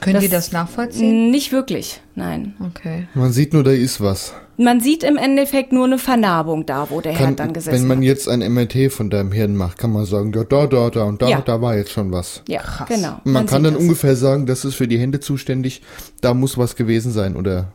Können die Das- das nachvollziehen? Nicht wirklich, nein. Okay. Man sieht nur, da ist was. Man sieht im Endeffekt nur eine Vernarbung da, wo der Kann, Herd dann gesessen wenn man hat. jetzt ein MRT von deinem Hirn macht, kann man sagen, ja, da, da, da und da, Ja. da war jetzt schon was. Ja, Krass. genau. Man, kann sieht dann das. ungefähr sagen, das ist für die Hände zuständig, da muss was gewesen sein oder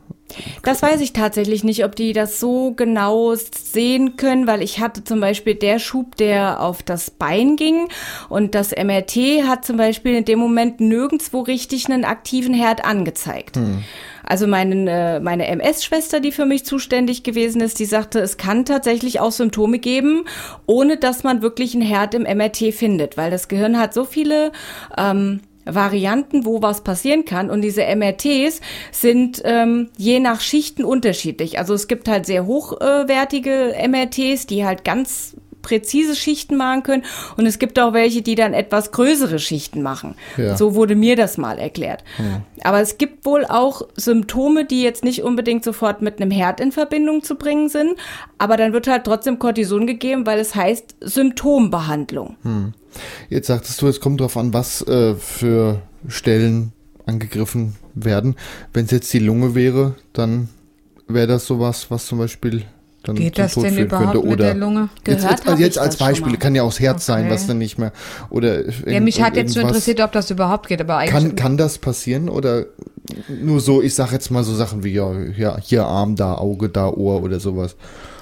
Das weiß ich tatsächlich nicht, ob die das so genau sehen können, weil ich hatte zum Beispiel der Schub, der auf das Bein ging und das MRT hat zum Beispiel in dem Moment nirgendwo richtig einen aktiven Herd angezeigt. Also meine, äh, meine MS-Schwester, die für mich zuständig gewesen ist, die sagte, es kann tatsächlich auch Symptome geben, ohne dass man wirklich einen Herd im MRT findet, weil das Gehirn hat so viele ähm, Varianten, wo was passieren kann. Und diese MRTs sind ähm, je nach Schichten unterschiedlich. Also es gibt halt sehr hochwertige MRTs, die halt ganz präzise Schichten machen können und es gibt auch welche, die dann etwas größere Schichten machen. Ja. So wurde mir das mal erklärt. Aber es gibt wohl auch Symptome, die jetzt nicht unbedingt sofort mit einem Herd in Verbindung zu bringen sind, aber dann wird halt trotzdem Cortison gegeben, weil es heißt Symptombehandlung. Jetzt sagtest du, es kommt drauf an, was äh, für Stellen angegriffen werden. Wenn es jetzt die Lunge wäre, dann wäre das sowas, was zum Beispiel dann Geht zum das Tod denn überhaupt könnte. mit Oder der Lunge? jetzt, Gehört jetzt, hab jetzt ich als das schon Beispiel, mal. kann ja auch das Herz sein, Okay. was dann nicht mehr. Oder Ja, mich hat jetzt so irgendwas- interessiert, ob das überhaupt geht, aber eigentlich. Kann, kann das passieren oder nur so, ich sag jetzt mal so Sachen wie ja, ja, hier Arm, da Auge, da Ohr oder sowas.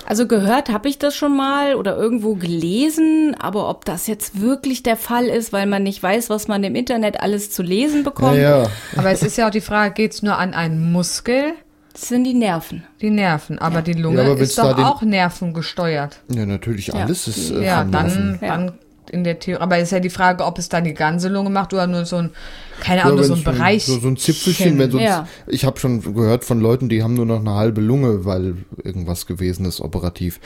Also gehört habe ich das schon mal oder irgendwo gelesen, aber ob das jetzt wirklich der Fall ist, weil man nicht weiß, was man im Internet alles zu lesen bekommt, Ja, ja. aber es ist ja auch die Frage, geht es nur an einen Muskel, das sind die Nerven. die Nerven, aber die Lunge Ja, aber ist doch auch nervengesteuert. Ja, natürlich, alles ist äh, Ja, von dann, Nerven. Ja. dann in der Theorie. Aber ist ja die Frage, ob es dann die ganze Lunge macht oder nur so ein, keine Ja, Ahnung, nur so ein Bereich. So, so ein Zipfelchen, wenn so ein, Ja. ich habe schon gehört von Leuten, die haben nur noch eine halbe Lunge, weil irgendwas gewesen ist operativ.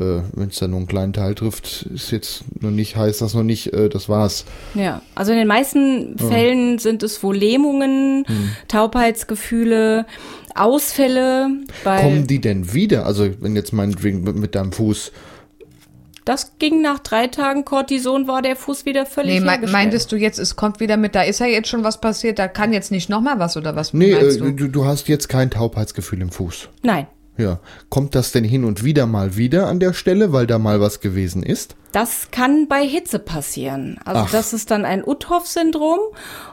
Äh, wenn es da nur einen kleinen Teil trifft, ist jetzt noch nicht, heißt das noch nicht, äh, das war's. Ja, also in den meisten Fällen sind es wohl Lähmungen, Taubheitsgefühle, Ausfälle, Kommen die denn wieder? Also wenn jetzt meinetwegen mit, mit deinem Fuß, das ging nach drei Tagen Cortison, war der Fuß wieder völlig Nee, me hergestellt. meintest du jetzt, es kommt wieder mit, da ist ja jetzt schon was passiert, da kann jetzt nicht nochmal was oder was nee, meinst äh, du? du, du hast jetzt kein Taubheitsgefühl im Fuß. Nein, Ja. Kommt das denn hin und wieder mal wieder an der Stelle, weil da mal was gewesen ist? Das kann bei Hitze passieren. Also Ach. das ist dann ein Uthoff-Syndrom.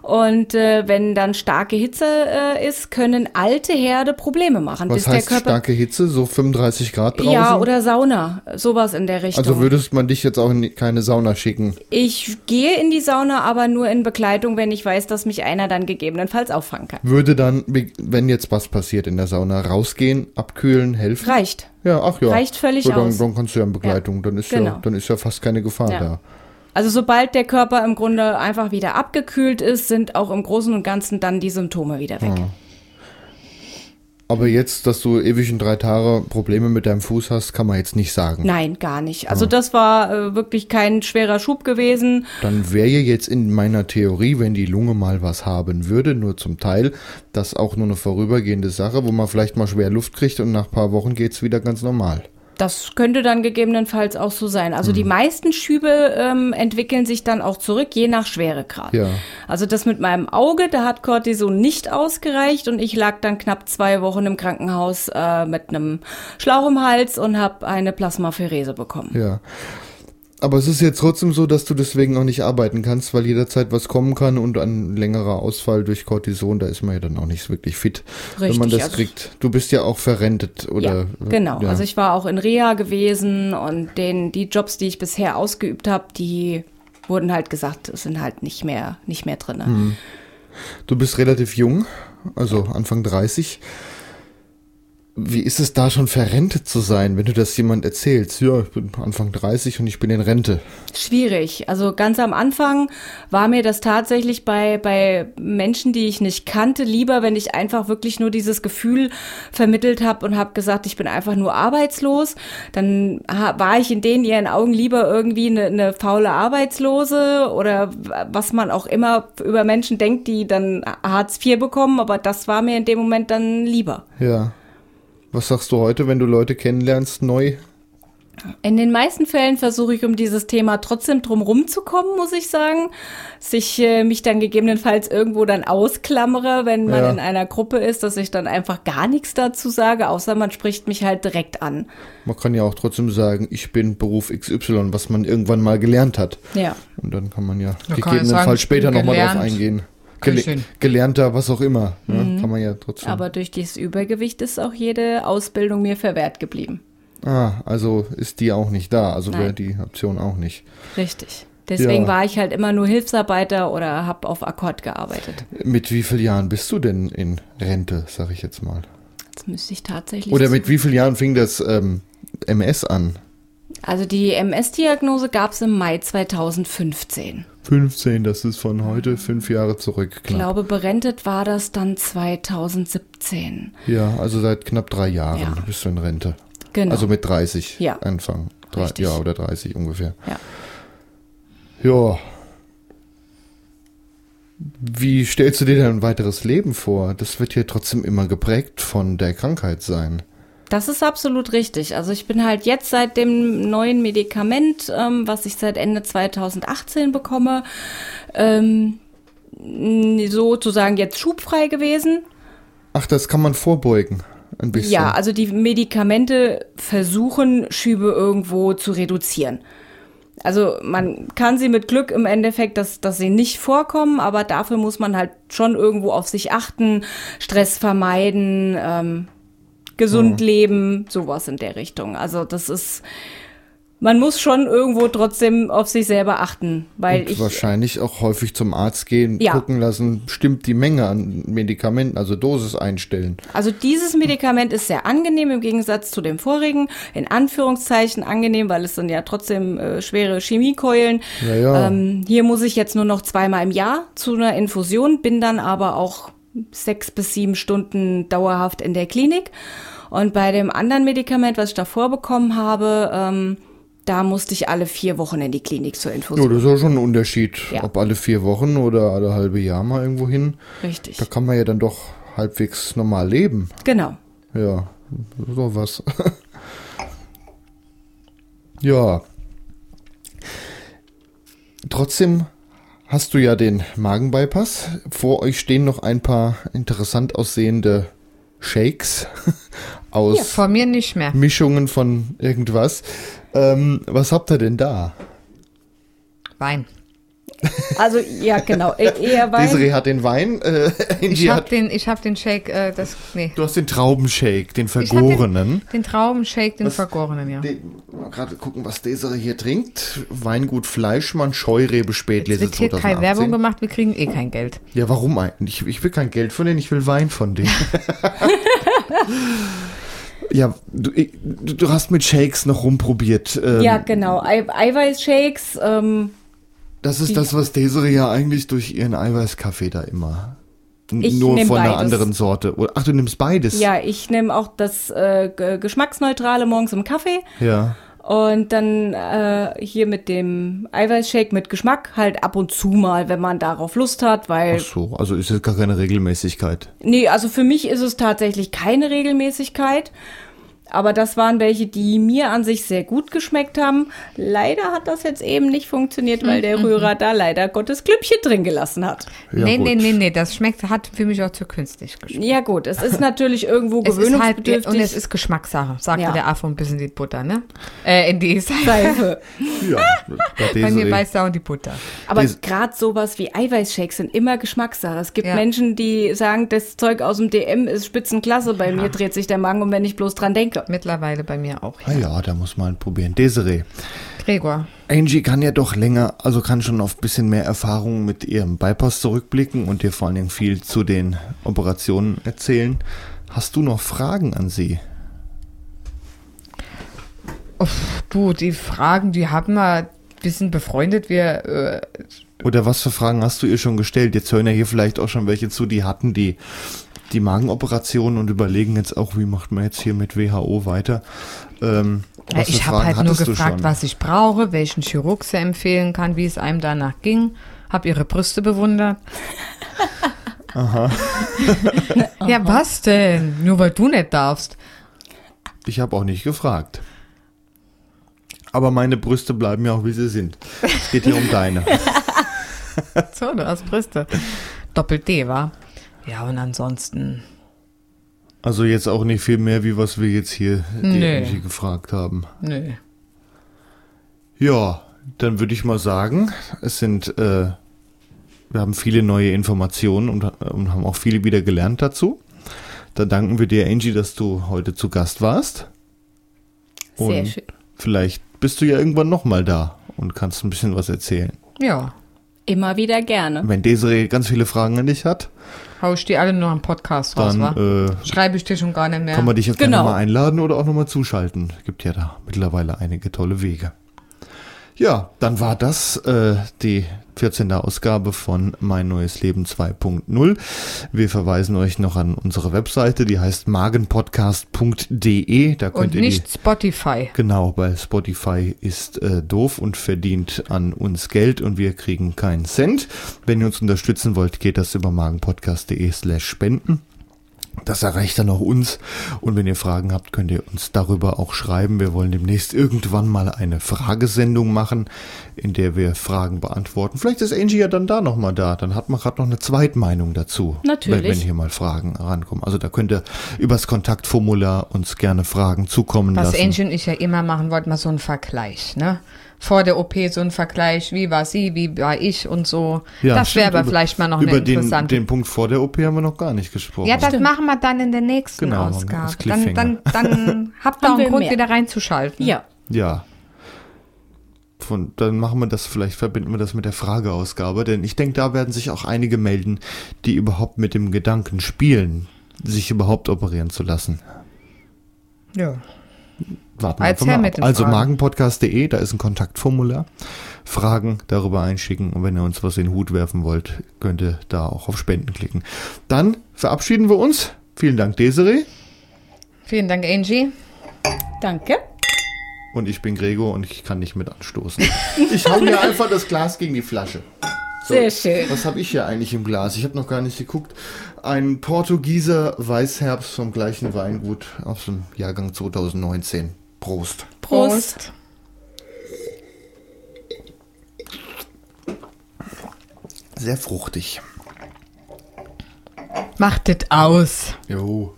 Und äh, wenn dann starke Hitze äh, ist, können alte Herde Probleme machen. Was heißt starke Hitze? So 35 Grad draußen? Ja, oder Sauna. Sowas in der Richtung. Also würdest man dich jetzt auch in keine Sauna schicken? Ich gehe in die Sauna, aber nur in Begleitung, wenn ich weiß, dass mich einer dann gegebenenfalls auffangen kann. Würde dann, wenn jetzt was passiert in der Sauna, rausgehen, abkühlen, helfen? Reicht. Ja, ach ja. Reicht völlig dann, aus. Dann kannst du ja in Begleitung, ja. dann ist genau. ja, dann ist ja fast keine Gefahr ja. da. Also sobald der Körper im Grunde einfach wieder abgekühlt ist, sind auch im Großen und Ganzen dann die Symptome wieder weg. Ja. Aber jetzt, dass du ewig in drei Tage Probleme mit deinem Fuß hast, kann man jetzt nicht sagen. Nein, gar nicht. Also das war äh, wirklich kein schwerer Schub gewesen. Dann wäre jetzt in meiner Theorie, wenn die Lunge mal was haben würde, nur zum Teil, das auch nur eine vorübergehende Sache, wo man vielleicht mal schwer Luft kriegt und nach ein paar Wochen geht es wieder ganz normal. Das könnte dann gegebenenfalls auch so sein. Also mhm. die meisten Schübe ähm, entwickeln sich dann auch zurück, je nach Schweregrad. Ja. Also das mit meinem Auge, da hat Cortison nicht ausgereicht und ich lag dann knapp zwei Wochen im Krankenhaus äh, mit einem Schlauch im Hals und habe eine Plasmapherese bekommen. Ja. Aber es ist jetzt trotzdem so, dass du deswegen auch nicht arbeiten kannst, weil jederzeit was kommen kann und ein längerer Ausfall durch Cortison, da ist man ja dann auch nicht wirklich fit, Richtig, wenn man das also kriegt. Du bist ja auch verrentet, oder? Ja, genau. Ja. Also ich war auch in Reha gewesen und den, die Jobs, die ich bisher ausgeübt habe, die wurden halt gesagt, sind halt nicht mehr, nicht mehr drin. Hm. Du bist relativ jung, also Anfang 30. Wie ist es da schon verrentet zu sein, wenn du das jemand erzählst? Ja, ich bin Anfang 30 und ich bin in Rente. Schwierig. Also ganz am Anfang war mir das tatsächlich bei, bei Menschen, die ich nicht kannte, lieber, wenn ich einfach wirklich nur dieses Gefühl vermittelt habe und habe gesagt, ich bin einfach nur arbeitslos. Dann war ich in denen ihren Augen lieber irgendwie eine, eine faule Arbeitslose oder was man auch immer über Menschen denkt, die dann Hartz IV bekommen. Aber das war mir in dem Moment dann lieber. Ja. Was sagst du heute, wenn du Leute kennenlernst, neu? In den meisten Fällen versuche ich um dieses Thema trotzdem drum zu kommen, muss ich sagen. Sich äh, mich dann gegebenenfalls irgendwo dann ausklammere, wenn man ja. in einer Gruppe ist, dass ich dann einfach gar nichts dazu sage, außer man spricht mich halt direkt an. Man kann ja auch trotzdem sagen, ich bin Beruf XY, was man irgendwann mal gelernt hat. Ja. Und dann kann man ja da gegebenenfalls später nochmal drauf eingehen. Gele gelernter, was auch immer. Ne? Mhm. Kann man ja trotzdem. Aber durch dieses Übergewicht ist auch jede Ausbildung mir verwehrt geblieben. Ah, also ist die auch nicht da. Also wäre die Option auch nicht. Richtig. Deswegen ja. war ich halt immer nur Hilfsarbeiter oder habe auf Akkord gearbeitet. Mit wie vielen Jahren bist du denn in Rente, sag ich jetzt mal? Das müsste ich tatsächlich. Oder mit wie vielen Jahren fing das ähm, MS an? Also die MS-Diagnose gab es im Mai 2015. 15, das ist von heute fünf Jahre zurück. Knapp. Ich glaube, berentet war das dann 2017. Ja, also seit knapp drei Jahren ja. bist du in Rente. Genau. Also mit 30 ja. Anfang. Drei, ja, oder 30 ungefähr. Ja. Ja. Wie stellst du dir denn ein weiteres Leben vor? Das wird hier trotzdem immer geprägt von der Krankheit sein. Das ist absolut richtig. Also ich bin halt jetzt seit dem neuen Medikament, ähm, was ich seit Ende 2018 bekomme, ähm, sozusagen jetzt schubfrei gewesen. Ach, das kann man vorbeugen. Ein bisschen. Ja, also die Medikamente versuchen, Schübe irgendwo zu reduzieren. Also man kann sie mit Glück im Endeffekt, dass, dass sie nicht vorkommen, aber dafür muss man halt schon irgendwo auf sich achten, Stress vermeiden, ähm, gesund ja. leben, sowas in der Richtung. Also das ist, man muss schon irgendwo trotzdem auf sich selber achten, weil Und ich wahrscheinlich auch häufig zum Arzt gehen, ja. gucken lassen, stimmt die Menge an Medikamenten, also Dosis einstellen. Also dieses Medikament ist sehr angenehm im Gegensatz zu dem vorigen, in Anführungszeichen angenehm, weil es sind ja trotzdem äh, schwere Chemiekeulen. Ja, ja. Ähm, hier muss ich jetzt nur noch zweimal im Jahr zu einer Infusion, bin dann aber auch sechs bis sieben Stunden dauerhaft in der Klinik. Und bei dem anderen Medikament, was ich davor bekommen habe, ähm, da musste ich alle vier Wochen in die Klinik zur Infusion. Ja, das ist auch schon ein Unterschied, ja. ob alle vier Wochen oder alle halbe Jahr mal irgendwo hin. Richtig. Da kann man ja dann doch halbwegs normal leben. Genau. Ja, sowas. ja. Trotzdem hast du ja den Magenbypass. Vor euch stehen noch ein paar interessant aussehende Shakes aus ja, vor mir nicht mehr. Mischungen von irgendwas. Ähm, was habt ihr denn da? Wein. Also, ja, genau. e- Eher Wein. Desiree hat den Wein, äh, Ich habe den, ich hab den Shake, äh, das, nee. du hast den Traubenshake, den vergorenen. Den, den Traubenshake, den Was- Vergorenen, ja. Mal gerade gucken, was Desiree hier trinkt. Weingut Fleischmann, Scheurebe, Es Spätlese wird hier keine 2018. Werbung gemacht, wir kriegen eh kein Geld. Ja, warum eigentlich? Ich, ich will kein Geld von denen, ich will Wein von denen. ja, du, du hast mit Shakes noch rumprobiert. Ähm, Ja, genau. Ei Eiweißshakes. Ähm, Das ist das, was Desiree ja eigentlich durch ihren Eiweißkaffee da immer. Ich Nur von einer beides. anderen Sorte. Oder- Ach, du nimmst beides? ja, ich nehme auch das äh, Ge- Geschmacksneutrale morgens im Kaffee. Ja. Und dann äh, hier mit dem Eiweißshake mit Geschmack halt ab und zu mal, wenn man darauf Lust hat, weil Ach so, also ist jetzt gar keine Regelmäßigkeit. Nee, also für mich ist es tatsächlich keine Regelmäßigkeit. Aber das waren welche, die mir an sich sehr gut geschmeckt haben. Leider hat das jetzt eben nicht funktioniert, weil der Rührer da leider Gottes Klüppchen drin gelassen hat. Ja, nee, gut. nee, nee, nee, das schmeckt, hat für mich auch zu künstlich geschmeckt. Ja gut, es ist natürlich irgendwo halt, gewöhnungsbedürftig. und es ist Geschmackssache, sagte Ja. der Affe und bisschen die Butter, ne? Äh, in die Seife. Ja, bei mir beißt da und die Butter. Aber gerade sowas wie Eiweißshakes sind immer Geschmackssache. Es gibt Ja. Menschen, die sagen, das Zeug aus dem DM ist Spitzenklasse. Bei mir dreht sich der Magen um, wenn ich bloß dran denke. Mittlerweile bei mir auch. Ah ja, da muss man probieren. Desiree. Gregor. Angie kann ja doch länger, also kann schon auf ein bisschen mehr Erfahrung mit ihrem Bypass zurückblicken und dir vor allen Dingen viel zu den Operationen erzählen. Hast du noch Fragen an sie? Uff, du, die Fragen, die haben wir, wir sind befreundet, wir, äh, Oder was für Fragen hast du ihr schon gestellt? Jetzt hören ja hier vielleicht auch schon welche zu, die hatten die, die Magenoperation und überlegen jetzt auch, wie macht man jetzt hier mit WHO weiter. Ähm, ja, ich habe halt nur gefragt, was ich brauche, welchen Chirurg sie empfehlen kann, wie es einem danach ging. Hab ihre Brüste bewundert. Aha. ja, was denn? Nur weil du nicht darfst. Ich habe auch nicht gefragt. Aber meine Brüste bleiben ja auch, wie sie sind. Es geht hier um deine. So, du hast Brüste. Doppelt D, war. Ja, und ansonsten. Also jetzt auch nicht viel mehr, wie was wir jetzt hier Nee. Angie gefragt haben. Nö. Ja, dann würde ich mal sagen, es sind, äh, wir haben viele neue Informationen und, und haben auch viele wieder gelernt dazu. Da danken wir dir, Angie, dass du heute zu Gast warst. Sehr Und schön. Vielleicht bist du ja irgendwann nochmal da und kannst ein bisschen was erzählen. Ja. Immer wieder gerne. Wenn Desiree ganz viele Fragen an dich hat, Hau ich die alle nur am Podcast raus, dann wa? äh, Schreibe ich dir schon gar nicht mehr. kann man dich jetzt Genau. gerne mal einladen oder auch nochmal zuschalten. Gibt ja da mittlerweile einige tolle Wege. Ja, dann war das äh, die 14. Ausgabe von Mein neues Leben 2.0. Wir verweisen euch noch an unsere Webseite, die heißt magenpodcast.de. Da könnt und ihr nicht die Spotify. Genau, weil Spotify ist äh, doof und verdient an uns Geld und wir kriegen keinen Cent. Wenn ihr uns unterstützen wollt, geht das über magenpodcast.de slash spenden. Das erreicht dann auch uns. Und wenn ihr Fragen habt, könnt ihr uns darüber auch schreiben. Wir wollen demnächst irgendwann mal eine Fragesendung machen, in der wir Fragen beantworten. Vielleicht ist Angie ja dann da nochmal da. Dann hat man gerade noch eine Zweitmeinung dazu. Natürlich. Wenn, wenn hier mal Fragen rankommen. Also da könnt ihr übers Kontaktformular uns gerne Fragen zukommen Was lassen. Angie und ich ja immer machen wollten, mal so einen Vergleich, ne? Vor der OP so ein Vergleich, wie war sie, wie war ich und so. Ja, das wäre stimmt. aber Über- vielleicht mal noch Über eine den, interessante. den Punkt vor der OP haben wir noch gar nicht gesprochen. ja, das machen wir dann in der nächsten Genau, Ausgabe. Dann, dann, dann habt ihr auch einen Grund, mehr. wieder reinzuschalten. Ja. ja. Von, dann machen wir das, vielleicht verbinden wir das mit der Frageausgabe, denn ich denke, da werden sich auch einige melden, die überhaupt mit dem Gedanken spielen, sich überhaupt operieren zu lassen. ja. Warten wir Erzähl einfach mal ab. Also magenpodcast.de, da ist ein Kontaktformular. Fragen darüber einschicken und wenn ihr uns was in den Hut werfen wollt, könnt ihr da auch auf Spenden klicken. Dann verabschieden wir uns. Vielen Dank, Desiree. Vielen Dank, Angie. Danke. Und ich bin Gregor und ich kann nicht mit anstoßen. Ich hau mir einfach das Glas gegen die Flasche. So, Sehr schön. Was habe ich hier eigentlich im Glas? Ich habe noch gar nicht geguckt. Ein Portugieser Weißherbst vom gleichen Weingut aus dem Jahrgang 2019. Prost. Prost. Sehr fruchtig. Macht es aus. Jo.